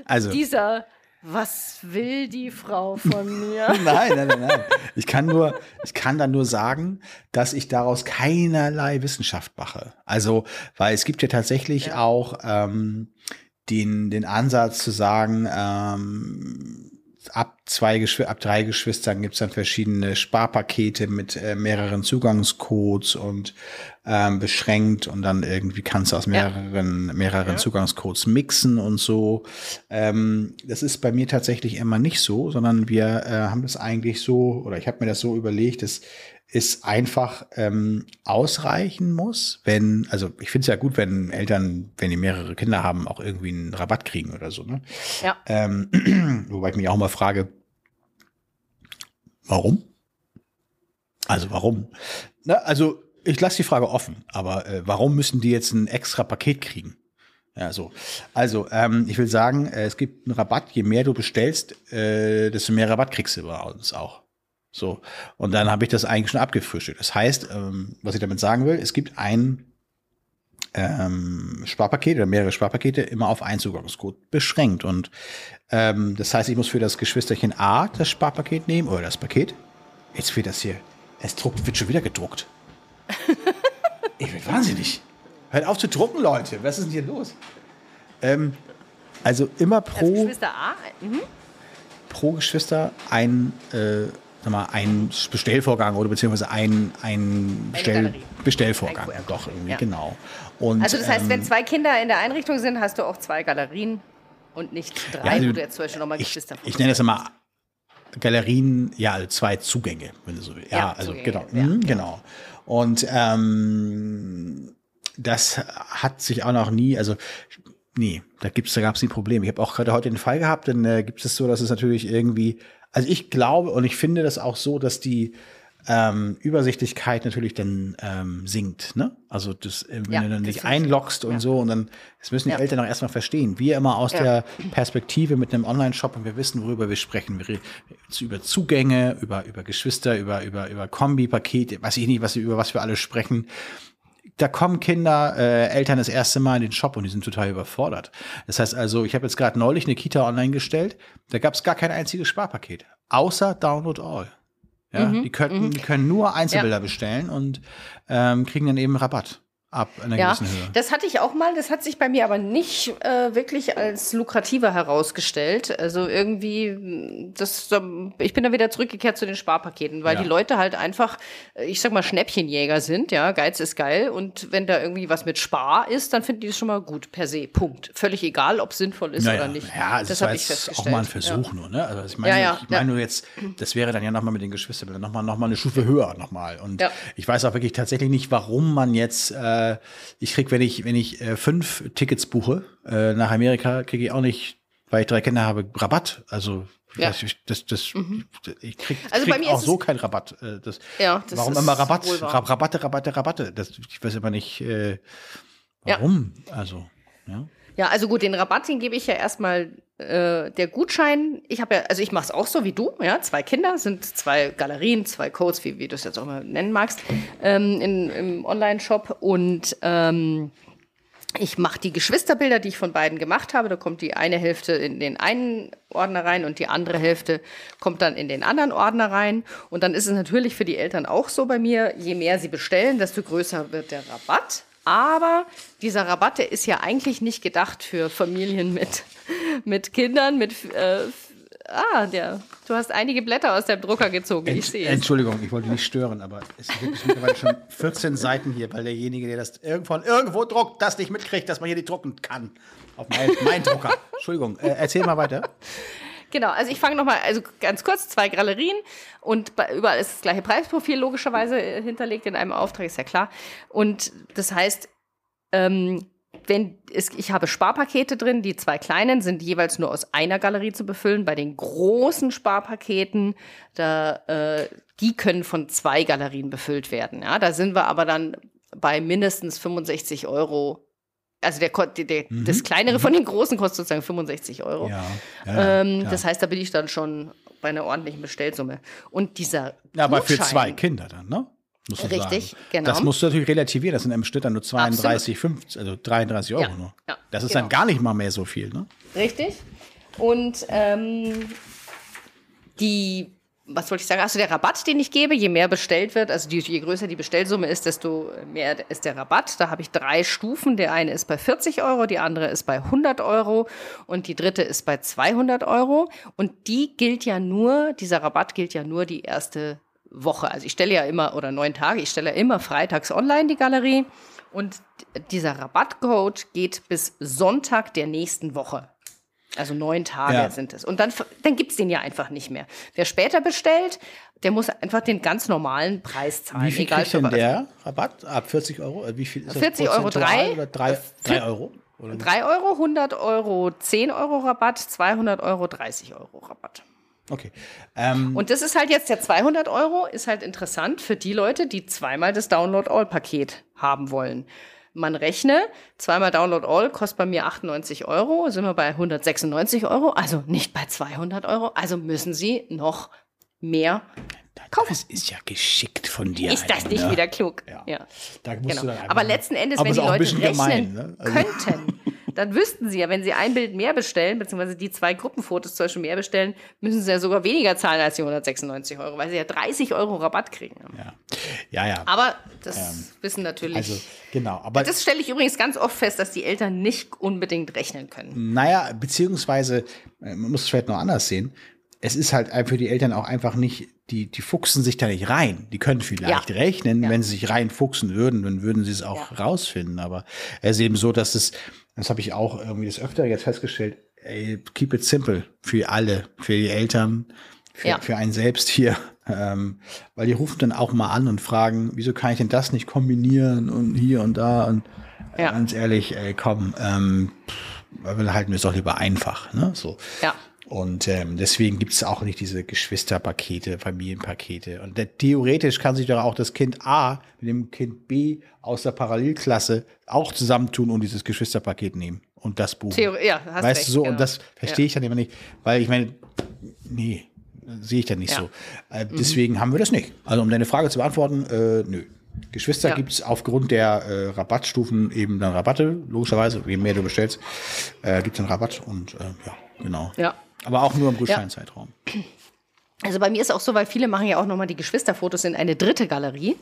Also. Dieser, was will die Frau von mir? Nein, nein, nein, nein. Ich kann nur, ich kann dann nur sagen, dass ich daraus keinerlei Wissenschaft mache. Also, weil es gibt ja tatsächlich auch ähm, den, den Ansatz zu sagen, ähm, ab zwei Geschw ab drei Geschwistern gibt's dann verschiedene Sparpakete mit äh, mehreren Zugangscodes und ähm, beschränkt und dann irgendwie kannst du aus mehreren, mehreren Zugangscodes mixen und so. Ähm, das ist bei mir tatsächlich immer nicht so, sondern wir äh, haben das eigentlich so, oder ich habe mir das so überlegt, dass es einfach ähm, ausreichen muss, wenn, also ich finde es ja gut, wenn Eltern, wenn die mehrere Kinder haben, auch irgendwie einen Rabatt kriegen oder so. Ne? Ja. Ähm, wobei ich mich auch mal frage, warum? Also warum? Na, also ich lasse die Frage offen, aber äh, warum müssen die jetzt ein extra Paket kriegen? Ja, so. Also, ähm, ich will sagen, äh, es gibt einen Rabatt, je mehr du bestellst, äh, desto mehr Rabatt kriegst du bei uns auch. So. Und dann habe ich das eigentlich schon abgefrühstückt. Das heißt, ähm, was ich damit sagen will, es gibt ein ähm, Sparpaket oder mehrere Sparpakete immer auf einen Zugangscode beschränkt. Und ähm, das heißt, ich muss für das Geschwisterchen A das Sparpaket nehmen oder das Paket. Jetzt wird das hier. Es druckt, wird schon wieder gedruckt. ich bin wahnsinnig. Hört auf zu drucken, Leute. Was ist denn hier los? Ähm, also immer Das pro, Geschwister A? Mhm. pro Geschwister ein, äh, sag mal, ein Bestellvorgang oder beziehungsweise ein, ein Bestell. Bestellvorgang. Ein Doch, irgendwie, ja. genau. Und, Also das heißt, ähm, wenn zwei Kinder in der Einrichtung sind, hast du auch zwei Galerien und nicht drei, Ja, also wo du jetzt zum Beispiel nochmal ich, Geschwister ich nenne das immer Galerien, ja, also zwei Zugänge, wenn du so willst. Ja, Ja, also Zugänge, genau. ja, Mhm, genau. Und ähm, das hat sich auch noch nie, also nee, da gibt's, da gab's nie Probleme. Ich habe auch gerade heute den Fall gehabt, dann äh, gibt es so, dass es natürlich irgendwie, also ich glaube und ich finde das auch so, dass die ähm, Übersichtlichkeit natürlich dann ähm, sinkt, ne? Also das, äh, wenn Ja, du dann dich einloggst und so und dann, das müssen die Ja. Eltern auch erstmal verstehen. Wir immer aus Ja. der Perspektive mit einem Online-Shop und wir wissen, worüber wir sprechen. Wir reden über Zugänge, über, über Geschwister, über, über, über Kombi-Pakete, weiß ich nicht, was, über was wir alle sprechen. Da kommen Kinder, äh, Eltern das erste Mal in den Shop und die sind total überfordert. Das heißt also, ich habe jetzt gerade neulich eine Kita online gestellt, da gab es gar kein einziges Sparpaket, außer Download All. Ja, Mhm, die könnten, die können nur Einzelbilder bestellen und ähm, kriegen dann eben Rabatt ab einer Ja, gewissen Höhe. das hatte ich auch mal. Das hat sich bei mir aber nicht äh, wirklich als lukrativer herausgestellt. Also irgendwie, das, ich bin dann wieder zurückgekehrt zu den Sparpaketen, weil Ja. die Leute halt einfach, äh, ich sag mal, Schnäppchenjäger sind. Ja, Geiz ist geil. Und wenn da irgendwie was mit Spar ist, dann finden die das schon mal gut per se. Punkt. Völlig egal, ob es sinnvoll ist Naja, oder nicht. Ja, also das, das war habe ich festgestellt. auch mal ein Versuch Ja. nur, ne? Also ich meine, Ja, ich meine nur jetzt, das wäre dann ja nochmal mit den Geschwistern, nochmal noch mal eine Stufe höher nochmal. Und Ja. ich weiß auch wirklich tatsächlich nicht, warum man jetzt, äh, ich krieg, wenn ich, wenn ich äh, fünf Tickets buche äh, nach Amerika, kriege ich auch nicht, weil ich drei Kinder habe, Rabatt. Also Ja. das, das, das, ich krieg, Also krieg bei mir auch so keinen Rabatt. Äh, das, Ja, das warum immer Rabatt? Rabatte, Rabatte, Rabatte. Das, ich weiß immer nicht, äh, Ja. warum. Also. Ja? Ja, also gut, den Rabatt, den gebe ich ja erstmal äh, der Gutschein. Ich habe ja, also ich mache es auch so wie du, ja, zwei Kinder, sind zwei Galerien, zwei Codes, wie, wie du es jetzt auch mal nennen magst, ähm, in, im Online-Shop und ähm, ich mache die Geschwisterbilder, die ich von beiden gemacht habe. Da kommt die eine Hälfte in den einen Ordner rein und die andere Hälfte kommt dann in den anderen Ordner rein. Und dann ist es natürlich für die Eltern auch so bei mir, je mehr sie bestellen, desto größer wird der Rabatt. Aber dieser Rabatt, der ist ja eigentlich nicht gedacht für Familien mit, mit Kindern, mit äh, Ah, der. Du hast einige Blätter aus dem Drucker gezogen. Ent, ich sehe. Entschuldigung, ich wollte nicht stören, aber es sind wirklich mittlerweile schon 14 Seiten hier, weil derjenige, der das irgendwo, irgendwo druckt, das nicht mitkriegt, dass man hier nicht drucken kann. Auf mein, mein Drucker. Entschuldigung, äh, erzähl mal weiter. Genau, also ich fange nochmal, also ganz kurz, zwei Galerien und überall ist das gleiche Preisprofil logischerweise äh, hinterlegt in einem Auftrag, ist ja klar. Und das heißt, ähm, wenn es, ich habe Sparpakete drin, die zwei kleinen sind jeweils nur aus einer Galerie zu befüllen. Bei den großen Sparpaketen, da, äh, die können von zwei Galerien befüllt werden. Ja, da sind wir aber dann bei mindestens 65 Euro. Also der, der, Mhm. das kleinere von den großen kostet sozusagen 65 Euro. Ja, ja, ähm, das heißt, da bin ich dann schon bei einer ordentlichen Bestellsumme. Und dieser Ja, aber für zwei Kinder dann, ne? Richtig, sagen. genau. Das musst du natürlich relativieren. Das sind im Schnitt dann nur 32, 50, also 33 Euro Ja, nur. ja, das ist genau. dann gar nicht mal mehr so viel, ne? Richtig. Und ähm, die, was wollte ich sagen? Also der Rabatt, den ich gebe, je mehr bestellt wird, also die, je größer die Bestellsumme ist, desto mehr ist der Rabatt. Da habe ich drei Stufen. Der eine ist bei 40 Euro, die andere ist bei 100 Euro und die dritte ist bei 200 Euro. Und die gilt ja nur, dieser Rabatt gilt ja nur die erste Woche. Also ich stelle ja immer, oder neun Tage, ich stelle ja immer freitags online die Galerie. Und dieser Rabattcode geht bis Sonntag der nächsten Woche. Also neun Tage Ja. sind es. Und dann, dann gibt's den ja einfach nicht mehr. Wer später bestellt, der muss einfach den ganz normalen Preis zahlen. Wie viel egal kriegt denn der Rabatt? Ab 40 Euro? Äh, Wie viel ist das 40 Euro prozentual drei. Oder 3, Vier- Euro? Oder? 3 Euro, 100 Euro, 10 Euro Rabatt, 200 Euro, 30 Euro Rabatt. Okay. Ähm, Und das ist halt jetzt der 200 Euro, ist halt interessant für die Leute, die zweimal das Download-All-Paket haben wollen. Man rechne, zweimal Download All kostet bei mir 98 Euro, sind wir bei 196 Euro, also nicht bei 200 Euro, also müssen Sie noch mehr. das ist ja geschickt von dir. Ist das Heidi, nicht ne? wieder klug? Ja. ja. Da musst Genau. du dann Aber letzten Endes, wenn die Leute rechnen gemein, ne? Also- könnten, dann wüssten sie ja, wenn sie ein Bild mehr bestellen, beziehungsweise die zwei Gruppenfotos zum Beispiel mehr bestellen, müssen sie ja sogar weniger zahlen als die 196 Euro, weil sie ja 30 Euro Rabatt kriegen. Ja, ja. ja. Aber das wissen natürlich. also, genau. Aber das stelle ich übrigens ganz oft fest, dass die Eltern nicht unbedingt rechnen können. Naja, beziehungsweise, äh, man muss es vielleicht noch anders sehen. Es ist halt für die Eltern auch einfach nicht, die, die fuchsen sich da nicht rein. Die können vielleicht Ja. rechnen, Ja. wenn sie sich reinfuchsen würden, dann würden sie es auch Ja. rausfinden. Aber es ist eben so, dass es, das habe ich auch irgendwie das öfter jetzt festgestellt, ey, keep it simple für alle, für die Eltern, für, Ja. für einen selbst hier. Ähm, weil die rufen dann auch mal an und fragen, wieso kann ich denn das nicht kombinieren und hier und da und äh, Ja. ganz ehrlich, ey, komm, ähm, pff, wir halten es doch lieber einfach, ne? So. Ja. Und ähm, deswegen gibt es auch nicht diese Geschwisterpakete, Familienpakete. Und der, theoretisch kann sich doch auch das Kind A mit dem Kind B aus der Parallelklasse auch zusammentun und dieses Geschwisterpaket nehmen und das buchen. Theori ja, hast weißt recht, du so, genau. und das verstehe ich dann immer nicht, weil ich meine, nee, sehe ich dann nicht Ja. so. Äh, deswegen haben wir das nicht. Also um deine Frage zu beantworten, äh, nö. Geschwister Ja. gibt es aufgrund der äh, Rabattstufen eben dann Rabatte, logischerweise, je mehr du bestellst, äh, gibt es einen Rabatt und äh, ja, genau. Ja. Aber auch nur im Gutscheinzeitraum. Also bei mir ist auch so, weil viele machen ja auch nochmal die Geschwisterfotos in eine dritte Galerie.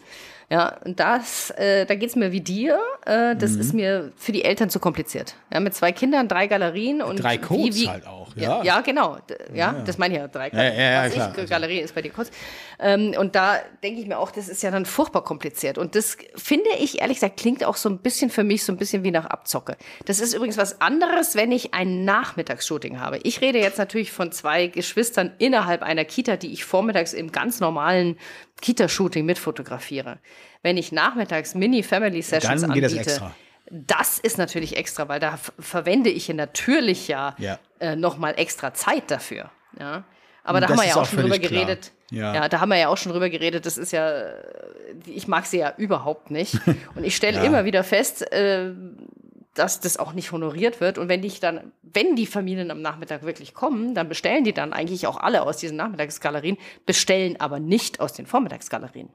Ja, und das, äh, da geht's mir wie dir. Äh, das Mhm. ist mir für die Eltern zu kompliziert. Ja, mit zwei Kindern, drei Galerien und Drei Codes wie, wie, halt auch, Ja, ja. ja genau. D- Ja, das meine ich ja. Drei Ja, ja, ja, klar. Ich, Also- Galerie ist bei dir kurz. Ähm, und da denke ich mir auch, das ist ja dann furchtbar kompliziert. Und das finde ich, ehrlich gesagt, klingt auch so ein bisschen für mich so ein bisschen wie nach Abzocke. Das ist übrigens was anderes, wenn ich ein Nachmittagsshooting habe. Ich rede jetzt natürlich von zwei Geschwistern innerhalb einer Kita, die ich vormittags im ganz normalen Kita-Shooting mitfotografiere. Wenn ich nachmittags Mini-Family-Sessions das anbiete, extra. das ist natürlich extra, weil da verwende ich ja natürlich ja, Ja. Äh, nochmal extra Zeit dafür. Ja. Aber da Das haben wir ja auch schon drüber klar. geredet. Ja. da haben wir ja auch schon drüber geredet. Das ist ja, äh, ich mag sie ja überhaupt nicht. Und ich stelle Ja. immer wieder fest, äh, dass das auch nicht honoriert wird. Und wenn ich dann, wenn die Familien am Nachmittag wirklich kommen, dann bestellen die dann eigentlich auch alle aus diesen Nachmittagsgalerien, bestellen aber nicht aus den Vormittagsgalerien.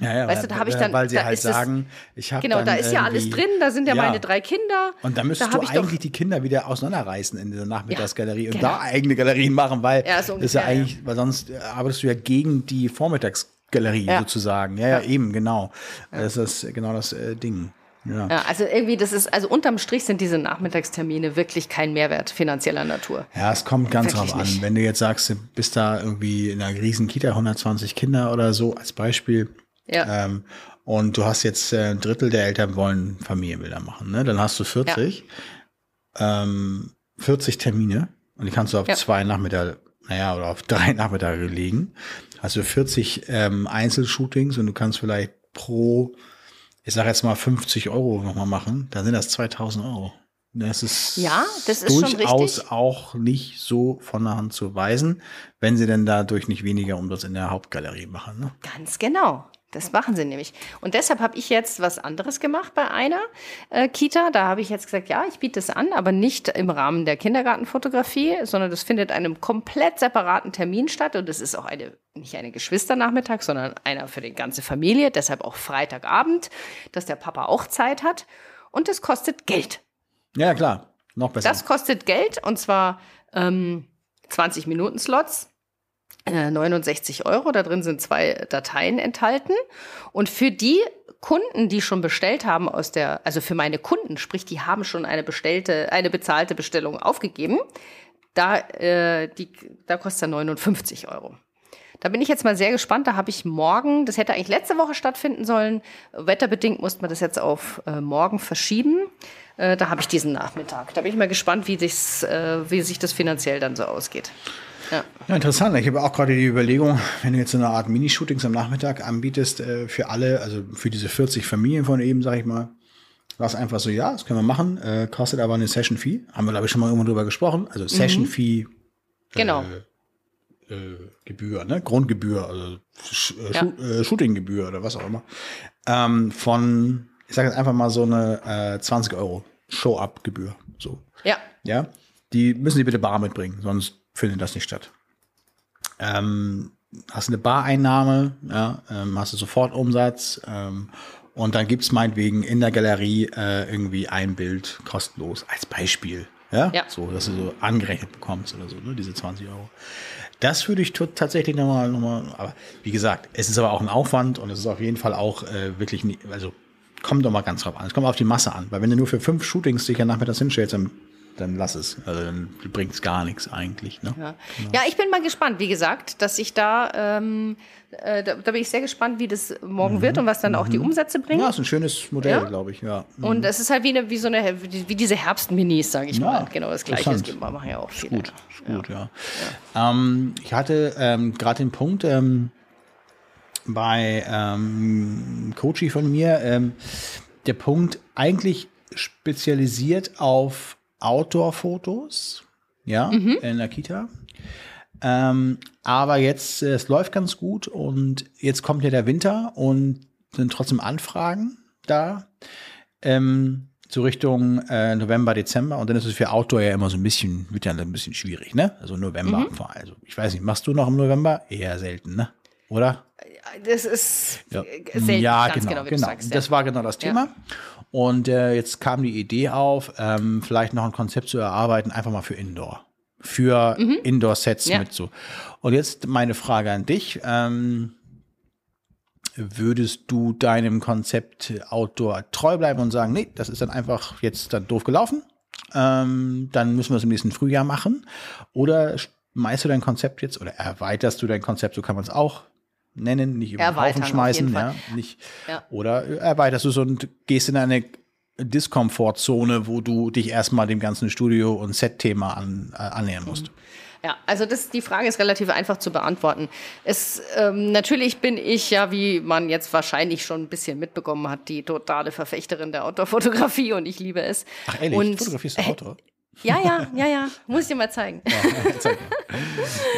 Ja, ja, Weißt du, da habe ich dann, weil sie da halt sagen, ich habe Genau, da ist ja alles drin, da sind ja, meine drei Kinder. Und da müsstest hab du eigentlich die Kinder wieder auseinanderreißen in dieser Nachmittagsgalerie und genau. da eigene Galerien machen, weil Ja, so das ist ja ungefähr, ja. eigentlich, weil sonst äh, arbeitest du ja gegen die Vormittagsgalerie Ja. sozusagen. Ja, ja, eben, genau. Das ist genau das äh, Ding. Ja. Ja, also irgendwie, das ist, also unterm Strich sind diese Nachmittagstermine wirklich kein Mehrwert finanzieller Natur. Ja, es kommt ganz Wirklich drauf an. nicht. Wenn du jetzt sagst, du bist da irgendwie in einer riesen Kita, 120 Kinder oder so als Beispiel, Ja. ähm, und du hast jetzt äh, ein Drittel der Eltern wollen Familienbilder machen, ne? Dann hast du 40, ähm, 40 Termine und die kannst du auf Ja. zwei Nachmittage, naja, oder auf drei Nachmittage legen. Also 40 ähm, Einzelshootings und du kannst vielleicht pro, ich sag jetzt mal 50 Euro nochmal machen, dann sind das 2000 Euro. Das ist, Ja, das ist durchaus auch nicht so von der Hand zu weisen, wenn sie denn dadurch nicht weniger Umsatz in der Hauptgalerie machen. Ne? Ganz genau. Das machen sie nämlich. Und deshalb habe ich jetzt was anderes gemacht bei einer äh, Kita. Da habe ich jetzt gesagt, ja, ich biete es an, aber nicht im Rahmen der Kindergartenfotografie, sondern das findet an einem komplett separaten Termin statt. Und es ist auch eine, nicht eine Geschwisternachmittag, sondern einer für die ganze Familie. Deshalb auch Freitagabend, dass der Papa auch Zeit hat. Und das kostet Geld. Ja, klar. Noch besser. Das kostet Geld und zwar ähm, 20 Minuten Slots. Äh, 69 Euro, da drin sind zwei Dateien enthalten. Und für die Kunden, die schon bestellt haben aus der, also für meine Kunden, sprich, die haben schon eine bestellte, eine bezahlte Bestellung aufgegeben, da, äh, die, da kostet er 59 Euro. Da bin ich jetzt mal sehr gespannt. Da habe ich morgen, das hätte eigentlich letzte Woche stattfinden sollen. Wetterbedingt musste man das jetzt auf äh, morgen verschieben. Äh, da habe ich diesen Nachmittag. Da bin ich mal gespannt, wie, sich's, äh, wie sich das finanziell dann so ausgeht. Ja. Ja, interessant. Ich habe auch gerade die Überlegung, wenn du jetzt so eine Art Minishootings am Nachmittag anbietest äh, für alle, also für diese 40 Familien von eben, sag ich mal, war einfach so, ja, das können wir machen, äh, kostet aber eine Session Fee. Haben wir, glaube ich, schon mal irgendwo drüber gesprochen. Also Session Fee Genau. äh, Gebühr, ne? Grundgebühr, also Sch äh, Ja. Äh, Shootinggebühr oder was auch immer. Ähm, von, ich sage jetzt einfach mal so eine äh, 20 Euro Show-Up-Gebühr. So. ja. Ja, die müssen sie bitte bar mitbringen, sonst findet das nicht statt. Ähm, hast eine Bareinnahme, ja, ähm, hast du sofort Umsatz ähm, und dann gibt's meinetwegen in der Galerie äh, irgendwie ein Bild kostenlos als Beispiel. Ja? Ja. so, dass du so angerechnet bekommst oder so, ne, diese 20 Euro. Das würde ich tatsächlich nochmal, noch mal, aber wie gesagt, es ist aber auch ein Aufwand und es ist auf jeden Fall auch äh, wirklich, nie, also kommt doch mal ganz drauf an. Es kommt auf die Masse an, weil wenn du nur für fünf Shootings dich ja nachmittags hinstellst, dann, dann lass es. Also dann bringt es gar nichts eigentlich. Ne? Ja. ja, ich bin mal gespannt, wie gesagt, dass ich da, ähm, äh, da, da bin ich sehr gespannt, wie das morgen wird und was dann auch die Umsätze bringen. Ja, ist ein schönes Modell, Ja? glaube ich, ja. Und es ist halt wie, eine, wie so eine, wie, diese Herbstminis, sage ich Ja, mal. Genau das Gleiche. Das machen ja auch viele. Gut, ist gut, ja. Ähm, ich hatte ähm, gerade den Punkt ähm, bei ähm, Coachy von mir, ähm, der Punkt eigentlich spezialisiert auf Outdoor-Fotos, ja, in der Kita. Ähm, aber jetzt, äh, es läuft ganz gut und jetzt kommt ja der Winter und sind trotzdem Anfragen da. Ähm, so Richtung äh, November, Dezember und dann ist es für Outdoor ja immer so ein bisschen, wird ja ein bisschen schwierig, ne? Also November, vor allem. also ich weiß nicht, machst du noch im November? Eher selten, ne? Oder? Das ist Ja, äh, selten, ja ganz genau, genau, wie du genau. sagst. Das ja. war genau das Thema. Und äh, jetzt kam die Idee auf, ähm, vielleicht noch ein Konzept zu erarbeiten, einfach mal für Indoor. Für Indoor-Sets Mhm. Ja. mit so. Und jetzt meine Frage an dich. Ähm, würdest du deinem Konzept Outdoor treu bleiben und sagen, nee, das ist dann einfach jetzt dann doof gelaufen? Ähm, dann müssen wir es im nächsten Frühjahr machen. Oder schmeißt du dein Konzept jetzt oder erweiterst du dein Konzept, so kann man es auch nennen, nicht über den Haufen auf schmeißen, ja, nicht. Ja. Oder erweiterst du so und gehst in eine Diskomfortzone, wo du dich erstmal dem ganzen Studio- und Set-Thema an, äh, annähern musst. Ja, also das, die Frage ist relativ einfach zu beantworten. Es, ähm, natürlich bin ich ja, wie man jetzt wahrscheinlich schon ein bisschen mitbekommen hat, die totale Verfechterin der Outdoor-Fotografie und ich liebe es. Ach ehrlich, und, fotografierst du Auto? Ja, ja, ja, ja, muss ich dir mal zeigen. Zeig mal.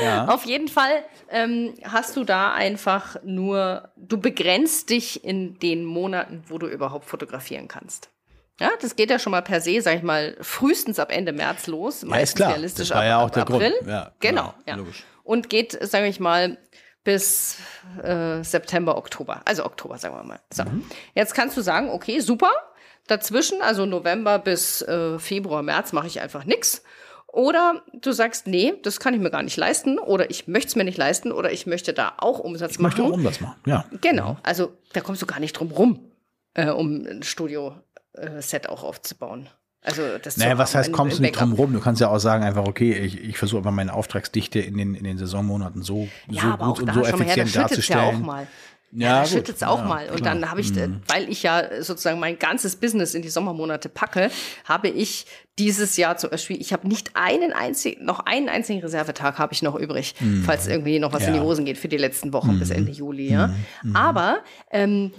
ja. Auf jeden Fall ähm, hast du da einfach nur, du begrenzt dich in den Monaten, wo du überhaupt fotografieren kannst. Ja, das geht ja schon mal per se, sag ich mal, frühestens ab Ende März los. Ja, ist klar. realistisch das war ab, ja auch der April. Grund. Ja, Genau, ja. logisch. Und geht, sage ich mal, bis äh, September, Oktober. Also Oktober, sagen wir mal. So. Mhm. Jetzt kannst du sagen, okay, super. Dazwischen, also November bis äh, Februar, März, mache ich einfach nichts. Oder du sagst, nee, das kann ich mir gar nicht leisten. Oder ich möchte es mir nicht leisten. Oder ich möchte da auch Umsatz Ich möchte machen. auch Umsatz machen. Ja. Genau. Also da kommst du gar nicht drum rum, äh, um ein Studio-Set auch aufzubauen. Also das Naja, was heißt, kommst du nicht drum rum? Du kannst ja auch sagen, einfach, okay, ich, ich versuche einfach meine Auftragsdichte in den, in den Saisonmonaten so, Ja, so aber gut und so effizient es ja auch darzustellen. mal. Ja, Ja, schüttet es auch Ja, mal. Und klar. Mhm. dann habe ich, äh, weil ich ja sozusagen mein ganzes Business in die Sommermonate packe, habe ich dieses Jahr zum Beispiel, ich habe nicht einen einzigen, noch einen einzigen Reservetag habe ich noch übrig, falls irgendwie noch was in die Mhm. Ja. Mhm. Hosen geht für die letzten Wochen bis Ende Juli. Ja. Aber ähm,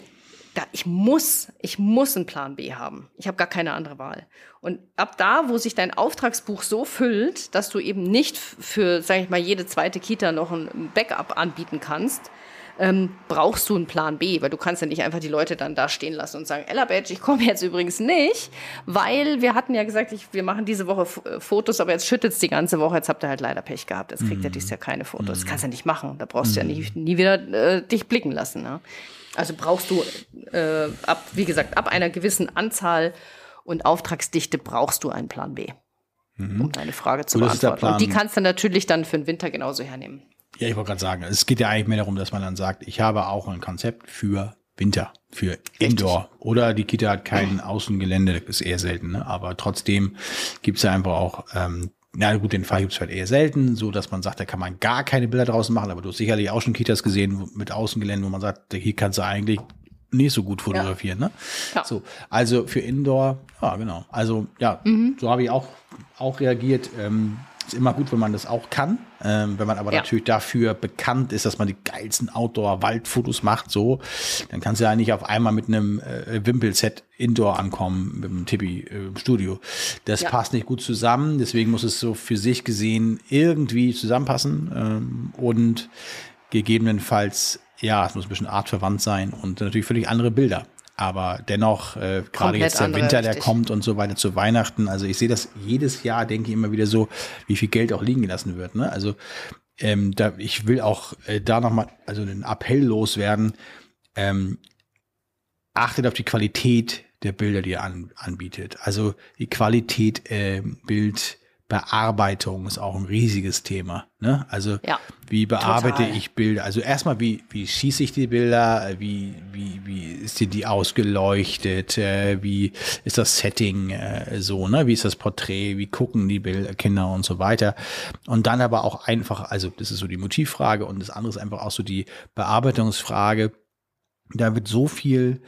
da, ich muss, ich muss einen Plan B haben. Ich habe gar keine andere Wahl. Und ab da, wo sich dein Auftragsbuch so füllt, dass du eben nicht für, sage ich mal, jede zweite Kita noch ein Backup anbieten kannst, ähm, brauchst du einen Plan B, weil du kannst ja nicht einfach die Leute dann da stehen lassen und sagen, Ella Badge, ich komme jetzt übrigens nicht, weil wir hatten ja gesagt, ich, wir machen diese Woche F äh, Fotos, aber jetzt schüttet es die ganze Woche, jetzt habt ihr halt leider Pech gehabt, jetzt kriegt ihr dieses Jahr keine Fotos. Das kannst du ja nicht machen, da brauchst du ja nie, nie wieder äh, dich blicken lassen. Ne? Also brauchst du äh, ab, wie gesagt, ab einer gewissen Anzahl und Auftragsdichte brauchst du einen Plan B. Um deine Frage zu beantworten. Und die kannst du natürlich dann für den Winter genauso hernehmen. Ja, ich wollte gerade sagen, es geht ja eigentlich mehr darum, dass man dann sagt, ich habe auch ein Konzept für Winter, für Indoor. Oder die Kita hat kein Außengelände, das ist eher selten, ne? aber trotzdem gibt es ja einfach auch, ähm, na gut, den Fall gibt es halt eher selten, so dass man sagt, da kann man gar keine Bilder draußen machen, aber du hast sicherlich auch schon Kitas gesehen mit Außengelände, wo man sagt, hier kannst du eigentlich nicht so gut fotografieren, ne? Ja. So, also für Indoor, ja, genau. Also ja, so habe ich auch, auch reagiert. Ähm, ist immer gut, wenn man das auch kann. Ähm, wenn man aber Ja. natürlich dafür bekannt ist, dass man die geilsten Outdoor-Waldfotos macht, so, dann kannst du ja nicht auf einmal mit einem äh, Wimpelset Indoor ankommen, mit einem Tippi äh, im Studio. Das Ja. passt nicht gut zusammen, deswegen muss es so für sich gesehen irgendwie zusammenpassen ähm, und gegebenenfalls, ja, es muss ein bisschen artverwandt sein und natürlich völlig andere Bilder. Aber dennoch, äh, gerade jetzt der Winter, der richtig. kommt und so weiter zu Weihnachten. Also ich sehe das jedes Jahr, denke ich immer wieder so, wie viel Geld auch liegen gelassen wird. Ne? Also ähm, da, ich will auch äh, da nochmal, also einen Appell loswerden. Ähm, achtet auf die Qualität der Bilder, die ihr an, anbietet. Also die Qualität ähm, Bildbearbeitung ist auch ein riesiges Thema. Ne? Also Ja, wie bearbeite total. ich Bilder? Also erstmal, wie, wie schieße ich die Bilder? Wie, wie, wie ist die, die ausgeleuchtet? Äh, Wie ist das Setting äh, so? Ne? Wie ist das Porträt? Wie gucken die Bilder, Kinder und so weiter? Und dann aber auch einfach, also das ist so die Motivfrage und das andere ist einfach auch so die Bearbeitungsfrage. Da wird so viel,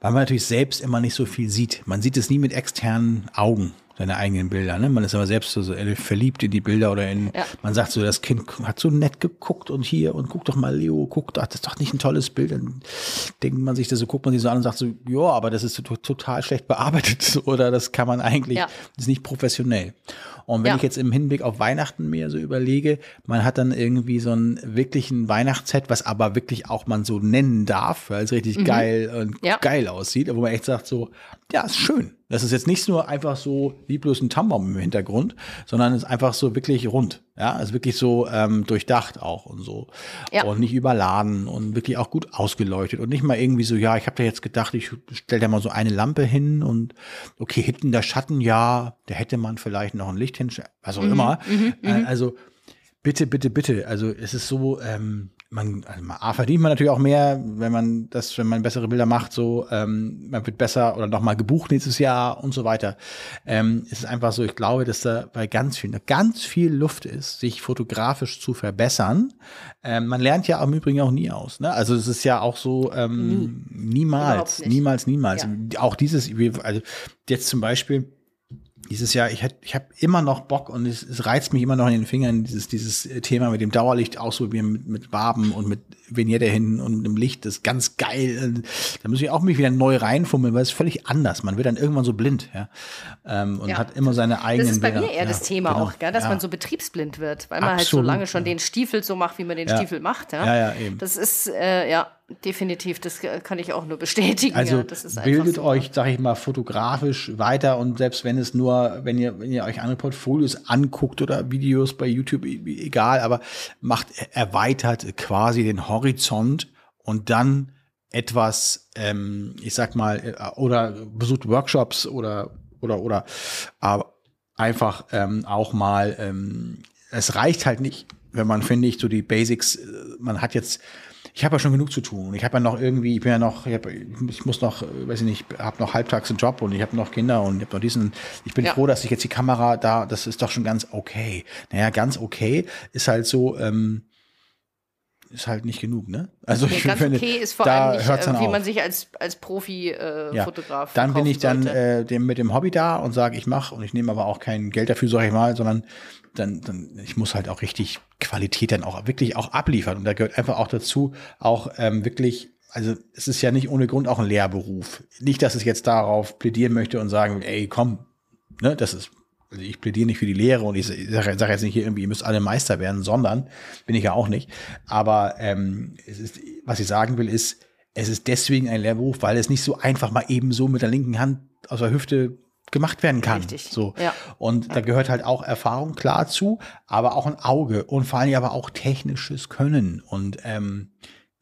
weil man natürlich selbst immer nicht so viel sieht. Man sieht es nie mit externen Augen, seine eigenen Bilder. Ne? Man ist aber selbst so, so verliebt in die Bilder oder in, Ja. man sagt so, das Kind hat so nett geguckt und hier und guck doch mal, Leo, guck, ach, das ist doch nicht ein tolles Bild. Dann denkt man sich das so, guckt man sich so an und sagt so, ja, aber das ist to- total schlecht bearbeitet oder das kann man eigentlich, Ja. das ist nicht professionell. Und wenn Ja. ich jetzt im Hinblick auf Weihnachten mir so überlege, man hat dann irgendwie so einen wirklichen Weihnachtsset, was aber wirklich auch man so nennen darf, weil es richtig geil und Ja. geil aussieht, wo man echt sagt so, ja, ist schön. Das ist jetzt nicht nur einfach so lieblos ein Tannenbaum im Hintergrund, sondern ist einfach so wirklich rund. Ja, ist wirklich so ähm, durchdacht auch und so. Ja. Und nicht überladen und wirklich auch gut ausgeleuchtet und nicht mal irgendwie so, ja, ich habe da jetzt gedacht, ich stelle da mal so eine Lampe hin und okay, hinten der Schatten, ja, da hätte man vielleicht noch ein Licht hin, was auch immer. Äh, also bitte, bitte, bitte. Also es ist so, ähm, man, also A, verdient man natürlich auch mehr, wenn man das, wenn man bessere Bilder macht, so, ähm, man wird besser oder nochmal gebucht nächstes Jahr und so weiter. Ähm, es ist einfach so, ich glaube, dass da bei ganz vielen, ganz viel Luft ist, sich fotografisch zu verbessern. Ähm, man lernt ja im Übrigen auch nie aus. Ne? Also es ist ja auch so, ähm, niemals, Überhaupt nicht. niemals, niemals. Ja. Auch dieses, also jetzt zum Beispiel, dieses Jahr, ich, hätt- ich habe immer noch Bock und es, es reizt mich immer noch in den Fingern, dieses, dieses Thema mit dem Dauerlicht ausprobieren, mit, mit Waben und mit Vignette hinten und mit dem Licht, das ist ganz geil. Da muss ich auch mich wieder neu reinfummeln, weil es ist völlig anders. Man wird dann irgendwann so blind, ja. Ähm, und Ja. hat immer seine eigenen Das ist bei Bilder. mir eher ja, das Thema genau. auch, gell? dass man so betriebsblind wird, weil man halt so Absolut, lange schon den Stiefel so macht, wie man den. Stiefel macht. Ja, Ja, ja, eben. Das ist, äh, ja, definitiv. Das kann ich auch nur bestätigen. Also ja, das ist bildet so. euch, sag ich mal, fotografisch weiter und selbst wenn es nur, wenn ihr, wenn ihr euch andere Portfolios anguckt oder Videos bei YouTube, egal, aber macht, erweitert quasi den Horizont und dann etwas, ähm, ich sag mal, äh, oder besucht Workshops oder oder oder aber einfach ähm, auch mal, ähm, es reicht halt nicht, wenn man finde ich so die Basics, äh, man hat jetzt ich habe ja schon genug zu tun. Ich habe ja noch irgendwie, ich bin ja noch, ich, hab, ich muss noch, äh, weiß ich nicht, habe noch halbtags einen Job und ich habe noch Kinder und ich habe noch diesen. Ich bin ja. froh, dass ich jetzt die Kamera da, das ist doch schon ganz okay. Naja, ganz okay ist halt so, ähm, ist halt nicht genug, ne? Also nee, ich ganz finde, okay ist vor allem nicht, äh, wie auf. man sich als als Profi-Fotograf. Äh, ja. Dann bin ich dann äh, dem, mit dem Hobby da und sage, ich mache und ich nehme aber auch kein Geld dafür, sage ich mal, sondern dann, dann ich muss halt auch richtig Qualität dann auch wirklich auch abliefern und da gehört einfach auch dazu auch ähm, wirklich also es ist ja nicht ohne Grund auch ein Lehrberuf. Nicht, dass ich jetzt darauf plädieren möchte und sagen, ey, komm, ne, das ist also ich plädiere nicht für die Lehre und ich sage sag jetzt nicht hier irgendwie, ihr müsst alle Meister werden, sondern bin ich ja auch nicht. Aber ähm, es ist, was ich sagen will, ist, es ist deswegen ein Lehrberuf, weil es nicht so einfach mal eben so mit der linken Hand aus der Hüfte gemacht werden kann. Richtig. So. Ja. Und ja. da gehört halt auch Erfahrung klar zu, aber auch ein Auge und vor allem aber auch technisches Können. Und ähm,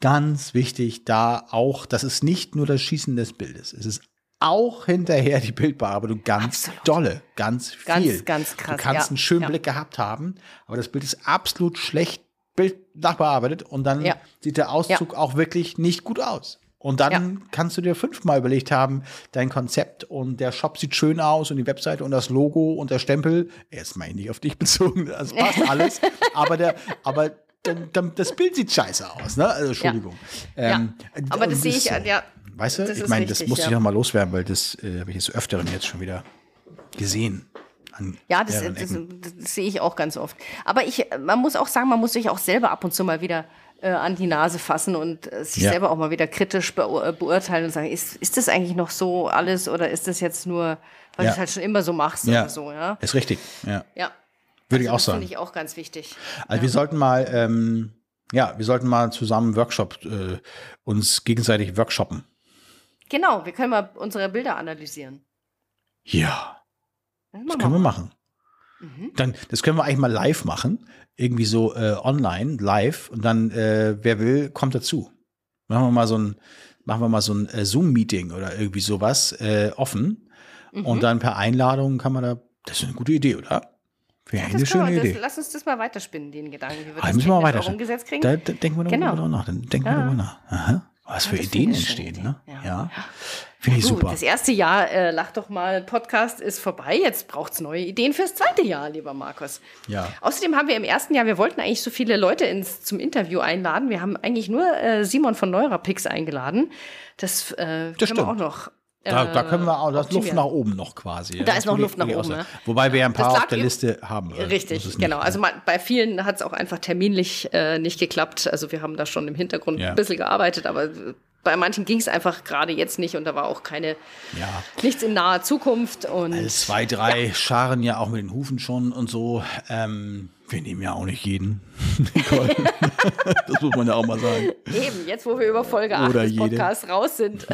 ganz wichtig da auch, das ist nicht nur das Schießen des Bildes. Es ist auch hinterher die Bildbearbeitung ganz absolut. dolle, ganz viel. Ganz, ganz krass. Du kannst ja. einen schönen. Blick gehabt haben, aber das Bild ist absolut schlecht Bild nachbearbeitet und dann sieht der Auszug auch wirklich nicht gut aus. Und dann kannst du dir fünfmal überlegt haben, dein Konzept und der Shop sieht schön aus und die Webseite und das Logo und der Stempel. Jetzt mal nicht auf dich bezogen, das passt alles. aber der, aber dann, dann, das Bild sieht scheiße aus, ne? Also, Entschuldigung. Ähm, aber das sehe ich, so. ja, Weißt du, das ich meine, das muss ja. ich noch mal loswerden, weil das äh, habe ich jetzt öfteren jetzt schon wieder gesehen. ja, das, das, das, sehe ich auch ganz oft. Aber ich, man muss auch sagen, man muss sich auch selber ab und zu mal wieder an die Nase fassen und äh, sich ja. selber auch mal wieder kritisch beur beurteilen und sagen, ist, ist das eigentlich noch so alles oder ist das jetzt nur, weil ja. du es halt schon immer so machst ja. oder so, ja? Ist richtig, ja. Ja. Würde also, ich auch sagen. Finde ich auch ganz wichtig. Also wir sollten mal, ähm, ja, wir sollten mal zusammen Workshop, äh, uns gegenseitig workshoppen. Genau, wir können mal unsere Bilder analysieren. Ja. Das, das können wir machen. Mhm. Dann, das können wir eigentlich mal live machen. Irgendwie so äh, online, live. Und dann, äh, wer will, kommt dazu. Machen wir mal so ein, machen wir mal so ein äh, Zoom-Meeting oder irgendwie sowas äh, offen. Mhm. Und dann per Einladung kann man da. Das ist eine gute Idee, oder? Wäre ja, eine schöne Idee. lass uns das mal weiterspinnen, den Gedanken, wie wir ah, das müssen wir weiter umgesetzt kriegen. Da, da denken wir genau. darüber nach. Dann denken ja. wir darüber nach. Aha. Was für Ideen entstehen, ne? Ja. Ja. Finde ich super. Das erste Jahr, äh, lach doch mal, Podcast ist vorbei. Jetzt braucht es neue Ideen fürs zweite Jahr, lieber Markus. Ja. Außerdem haben wir im ersten Jahr, wir wollten eigentlich so viele Leute ins, zum Interview einladen. Wir haben eigentlich nur äh, Simon von Neurapix eingeladen. Das, äh, das können wir auch noch da, da, können wir auch, da ist Luft nach oben noch quasi. Da ist noch Luft nach oben. Ne? Wobei wir ja ein paar auf der Liste haben. Richtig, genau. also man, bei vielen hat es auch einfach terminlich äh, nicht geklappt. Also wir haben da schon im Hintergrund ja. ein bisschen gearbeitet, aber bei manchen ging es einfach gerade jetzt nicht und da war auch keine ja. nichts in naher Zukunft. Und also zwei, drei ja. scharen ja auch mit den Hufen schon und so. Ähm, wir nehmen ja auch nicht jeden. das muss man ja auch mal sagen. Eben, jetzt wo wir über Folge 8 des Podcasts raus sind.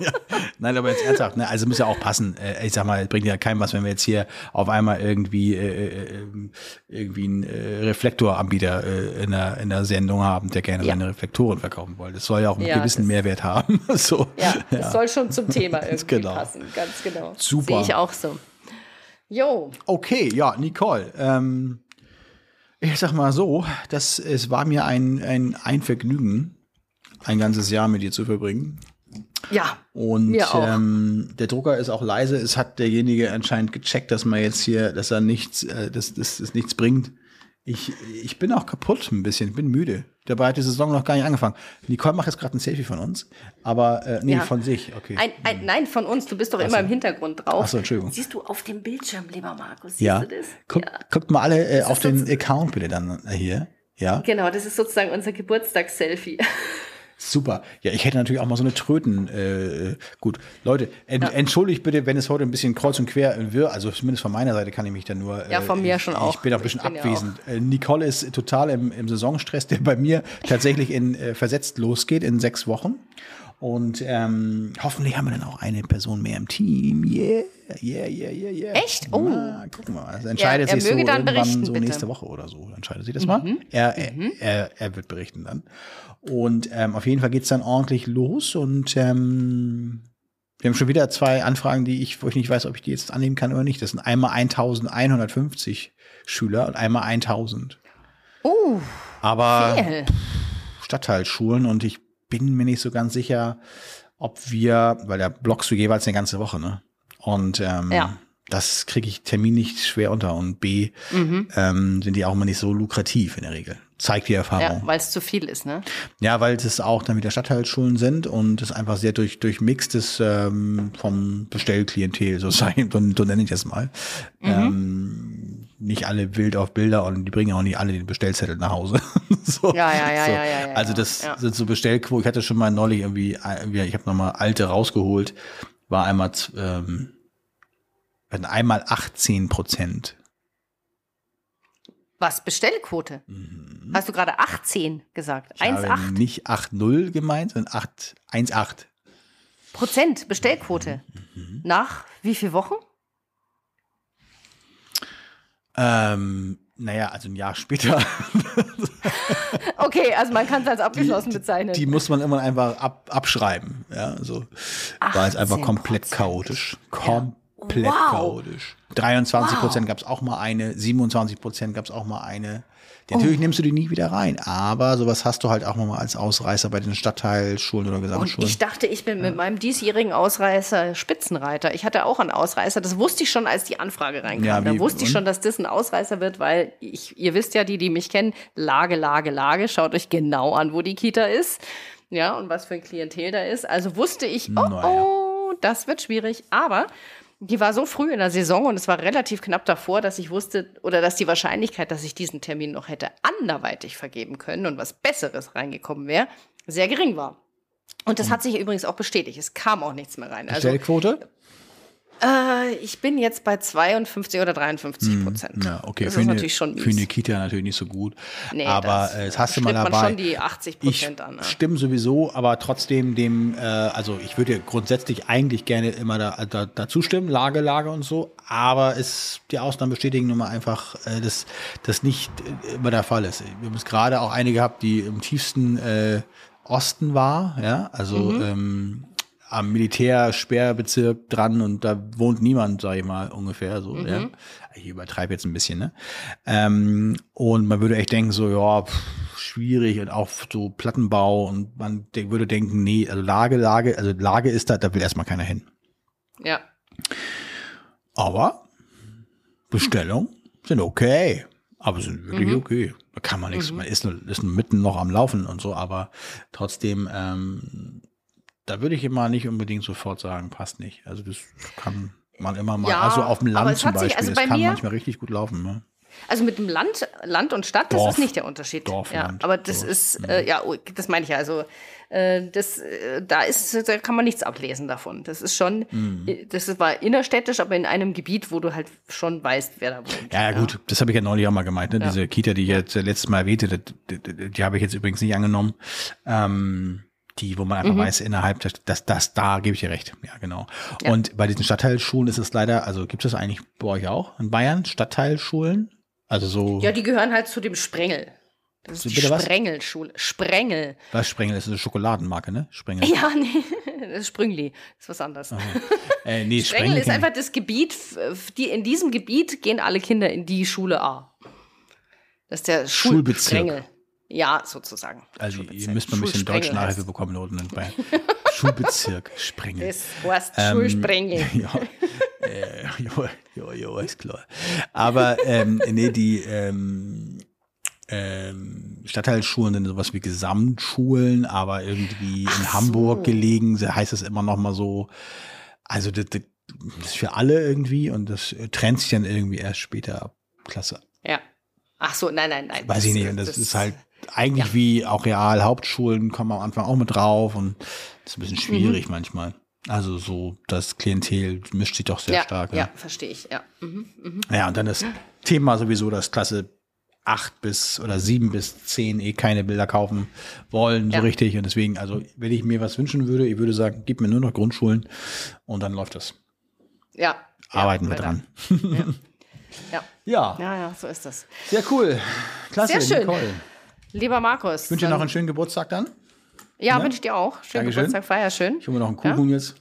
ja. Nein, aber jetzt ernsthaft, ne? also muss ja auch passen. Äh, ich sag mal, es bringt ja keinem was, wenn wir jetzt hier auf einmal irgendwie, äh, äh irgendwie einen äh, Reflektoranbieter äh, in, der, in der Sendung haben, der gerne ja. seine Reflektoren verkaufen wollte. Das soll ja auch einen ja, gewissen Mehrwert haben. so. Ja, das soll schon zum Thema irgendwie genau. passen. Ganz genau. Super. Sehe ich auch so. Jo. Okay, ja, Nicole. Ähm, ich sag mal so, das, es war mir ein, ein, ein Vergnügen, ein ganzes Jahr mit dir zu verbringen. Ja. Und ähm, der Drucker ist auch leise. Es hat derjenige anscheinend gecheckt, dass man jetzt hier, dass er nichts, äh, dass, dass, dass nichts bringt. Ich, ich bin auch kaputt ein bisschen, bin müde. Dabei hat die Saison noch gar nicht angefangen. Nicole macht jetzt gerade ein Selfie von uns, aber äh, nee, ja. von sich, okay. Ein, ein, nein, von uns. Du bist doch Achso. immer im Hintergrund drauf. Achso, Entschuldigung. Siehst du auf dem Bildschirm, lieber Markus, siehst ja. du das? Guck, ja. Guckt mal alle äh, auf den Account bitte dann äh, hier. Ja. Genau, das ist sozusagen unser Geburtstagsselfie. Super. Ja, ich hätte natürlich auch mal so eine Tröten. Äh, gut, Leute, ent, ja. entschuldigt bitte, wenn es heute ein bisschen kreuz und quer wird. Also zumindest von meiner Seite kann ich mich dann nur. Äh, ja, von mir schon auch. Ich bin auch ein bisschen abwesend. Ja äh, Nicole ist total im, im Saisonstress, der bei mir tatsächlich in äh, versetzt losgeht in sechs Wochen. Und ähm, hoffentlich haben wir dann auch eine Person mehr im Team. Yeah, yeah, yeah, yeah, yeah. Echt? Oh. Na, gucken wir mal. Also entscheidet ja, sich so irgendwann so nächste Woche oder so. Entscheidet sich das mhm. mal. Er, er, mhm. er, er wird berichten dann. Und ähm, auf jeden Fall geht's dann ordentlich los und ähm, wir haben schon wieder zwei Anfragen, die ich, wo ich nicht weiß, ob ich die jetzt annehmen kann oder nicht. Das sind einmal 1150 Schüler und einmal 1000. Oh. Aber viel. Stadtteilschulen und ich bin mir nicht so ganz sicher, ob wir, weil da blockst du jeweils eine ganze Woche, ne? Und ähm, ja. das kriege ich Termin nicht schwer unter. Und B, mhm. ähm, sind die auch immer nicht so lukrativ in der Regel. Zeigt die Erfahrung. Ja, weil es zu viel ist, ne? Ja, weil es auch dann wieder Stadtteilschulen sind und es einfach sehr durch, durchmixt ist ähm, vom Bestellklientel, so, sein, so, so nenne ich das mal. Mhm. Ähm, nicht alle wild auf Bilder und die bringen auch nicht alle den Bestellzettel nach Hause. so, ja, ja, ja, so. ja, ja, ja, Also das ja. sind so Bestellquoten. Ich hatte schon mal neulich irgendwie, ich habe nochmal alte rausgeholt, war einmal ähm, einmal 18 Prozent. Was, Bestellquote? Mhm. Hast du gerade 18 gesagt? 1,8? Nicht 8,0 gemeint, sondern 1,8. Prozent Bestellquote. Mhm. Nach wie viel Wochen? Ähm, naja, also ein Jahr später. okay, also man kann es als abgeschlossen die, bezeichnen. Die muss man immer einfach ab, abschreiben. Ja, so war es einfach komplett chaotisch. Komplett wow. chaotisch. 23 Prozent wow. gab es auch mal eine, 27 Prozent gab es auch mal eine. Natürlich oh. nimmst du die nie wieder rein, aber sowas hast du halt auch mal als Ausreißer bei den Stadtteilschulen oder Gesamtschulen. Und ich dachte, ich bin ja. mit meinem diesjährigen Ausreißer Spitzenreiter. Ich hatte auch einen Ausreißer, das wusste ich schon, als die Anfrage reinkam. Ja, da wusste ich schon, dass das ein Ausreißer wird, weil ich, ihr wisst ja, die, die mich kennen, Lage, Lage, Lage, schaut euch genau an, wo die Kita ist. Ja, und was für ein Klientel da ist. Also wusste ich, oh, naja. oh, das wird schwierig. Aber die war so früh in der Saison und es war relativ knapp davor, dass ich wusste oder dass die Wahrscheinlichkeit, dass ich diesen Termin noch hätte anderweitig vergeben können und was Besseres reingekommen wäre, sehr gering war. Und das mhm. hat sich übrigens auch bestätigt. Es kam auch nichts mehr rein. Also, Stellquote? Äh, ich bin jetzt bei 52 oder 53 hm, Prozent. Ja, okay. Das für ist eine, natürlich schon mies. Für eine Kita natürlich nicht so gut. Nee, aber äh, das hast du mal dabei. man schon die 80 Prozent an. Ne? Stimmt sowieso, aber trotzdem dem, äh, also ich würde grundsätzlich eigentlich gerne immer da, da, dazu stimmen, Lage, Lage und so, aber es, die Ausnahmen bestätigen nun mal einfach, äh, dass das nicht äh, immer der Fall ist. Wir haben es gerade auch einige gehabt, die im tiefsten äh, Osten war, ja, also mhm. ähm, am Militärsperrbezirk dran und da wohnt niemand, sag ich mal, ungefähr so. Mhm. Ja. Ich übertreibe jetzt ein bisschen, ne? Ähm, und man würde echt denken, so, ja, pff, schwierig und auch so Plattenbau und man würde denken, nee, also Lage, Lage, also Lage ist da, da will erstmal keiner hin. Ja. Aber Bestellungen sind okay. Aber sind wirklich mhm. okay. Da kann man nichts. Mhm. Man ist, ist mitten noch am Laufen und so, aber trotzdem ähm, da würde ich immer nicht unbedingt sofort sagen, passt nicht. Also das kann man immer mal, ja, also auf dem Land zum Beispiel, sich, also das kann manchmal richtig gut laufen. Ne? Also mit dem Land, Land und Stadt, Dorf, das ist nicht der Unterschied. Dorf, ja, Land, aber das Dorf, ist, äh, ja, oh, das meine ich ja. Also äh, das, äh, da ist, da kann man nichts ablesen davon. Das ist schon, mhm. Äh, das war innerstädtisch, aber in einem Gebiet, wo du halt schon weißt, wer da wohnt. Ja, ja gut, das habe ich ja neulich auch mal gemeint. Ne? Diese Kita, die ich jetzt letztes Mal erwähnte, die, die, die habe ich jetzt übrigens nicht angenommen. Ähm, die, wo man einfach mhm. weiß, innerhalb, das, das, da gebe ich dir recht. Ja, genau. Ja. Und bei diesen Stadtteilschulen ist es leider, also gibt es eigentlich bei euch auch in Bayern Stadtteilschulen? Also so. Ja, die gehören halt zu dem Sprengel. Das ist die Sprengelschule. Sprengel. Was Sprengel? Das ist eine Schokoladenmarke, ne? Sprengel. Ja, nee, das ist Sprüngli. Das ist was anderes. Äh, nee, Sprengel, Sprengel ist einfach das Gebiet, die, in diesem Gebiet gehen alle Kinder in die Schule A. Das ist der Schul Schulbezirk. Sprengel. Ja, sozusagen. Also ihr müsst mal ein bisschen Deutsch-Nachhilfe bekommen unten bei Schulbezirk Sprengel. Das heißt ähm, Schulsprengel. Ja, äh, ja, ja, ja, ist klar. Aber ähm, nee, die ähm, ähm, Stadtteilschulen sind sowas wie Gesamtschulen, aber irgendwie Ach in so. Hamburg gelegen, heißt es immer noch mal so, also das, das ist für alle irgendwie und das trennt sich dann irgendwie erst später ab Klasse ja. Ach so, nein, nein, nein. Weiß das, ich nicht. Und das, das, ist halt eigentlich ja. wie auch Real Hauptschulen kommen am Anfang auch mit drauf und das ist ein bisschen schwierig mhm. manchmal. Also so das Klientel mischt sich doch sehr ja, stark. Ja, ja verstehe ich, ja. Mhm, mh. Ja, und dann das Thema sowieso, dass Klasse 8 bis oder 7 bis 10 eh keine Bilder kaufen wollen, ja. so richtig. Und deswegen, also wenn ich mir was wünschen würde, ich würde sagen, gib mir nur noch Grundschulen und dann läuft das. Ja. Arbeiten wir dran. Ja. ja. Ja. Ja, so ist das. Sehr cool. Klasse, Sehr schön. Nicole. Lieber Markus. Ich wünsche dir noch einen schönen Geburtstag dann. Ja, ne? wünsche ich dir auch. Schönen Dankeschön. Geburtstag, feier schön. Ich hole mir noch einen Kuchen ja? jetzt.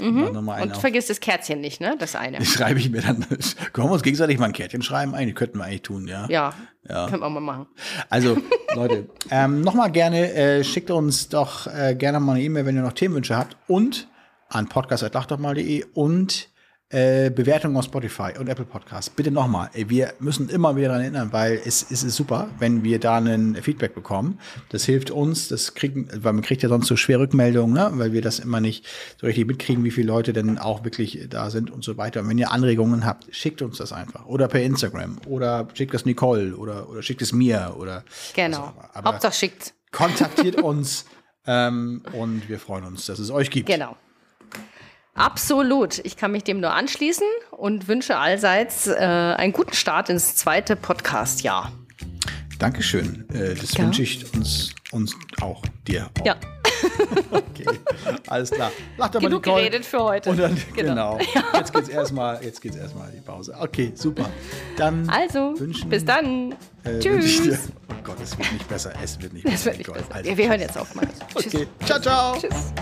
Mhm. Und vergiss das Kärtchen nicht, ne? Das eine. Das schreibe ich mir dann. Können wir uns gegenseitig mal ein Kärtchen schreiben? Eigentlich könnten wir eigentlich tun, ja. Ja. ja. Können wir mal machen. Also, Leute, ähm, nochmal gerne, äh, schickt uns doch äh, gerne mal eine E-Mail, wenn ihr noch Themenwünsche habt. Und an podcast.lachdochmal.de und äh, Bewertungen auf Spotify und Apple Podcasts. Bitte nochmal. Wir müssen immer wieder daran erinnern, weil es, es ist super, wenn wir da ein Feedback bekommen. Das hilft uns, das kriegen, weil man kriegt ja sonst so schwer Rückmeldungen, ne? weil wir das immer nicht so richtig mitkriegen, wie viele Leute denn auch wirklich da sind und so weiter. Und wenn ihr Anregungen habt, schickt uns das einfach. Oder per Instagram. Oder schickt es Nicole oder, oder schickt es mir oder. Genau. Aber Hauptsache schickt. Kontaktiert uns ähm, und wir freuen uns, dass es euch gibt. Genau. Absolut. Ich kann mich dem nur anschließen und wünsche allseits äh, einen guten Start ins zweite Podcast-Jahr. Dankeschön. Äh, das ja. wünsche ich uns, uns auch, dir auch. Ja. okay, alles klar. Lach doch Genug mal geredet für heute. Dann, genau. genau. Jetzt geht's erstmal, jetzt geht's erstmal die Pause. Okay, super. Dann also, wünschen, bis dann. Äh, Tschüss. Dir, oh Gott, es wird nicht besser. Es wird nicht besser. Es wird nicht besser. Also, wir hören jetzt auf mal. Okay. Ciao, ciao. Tschüss.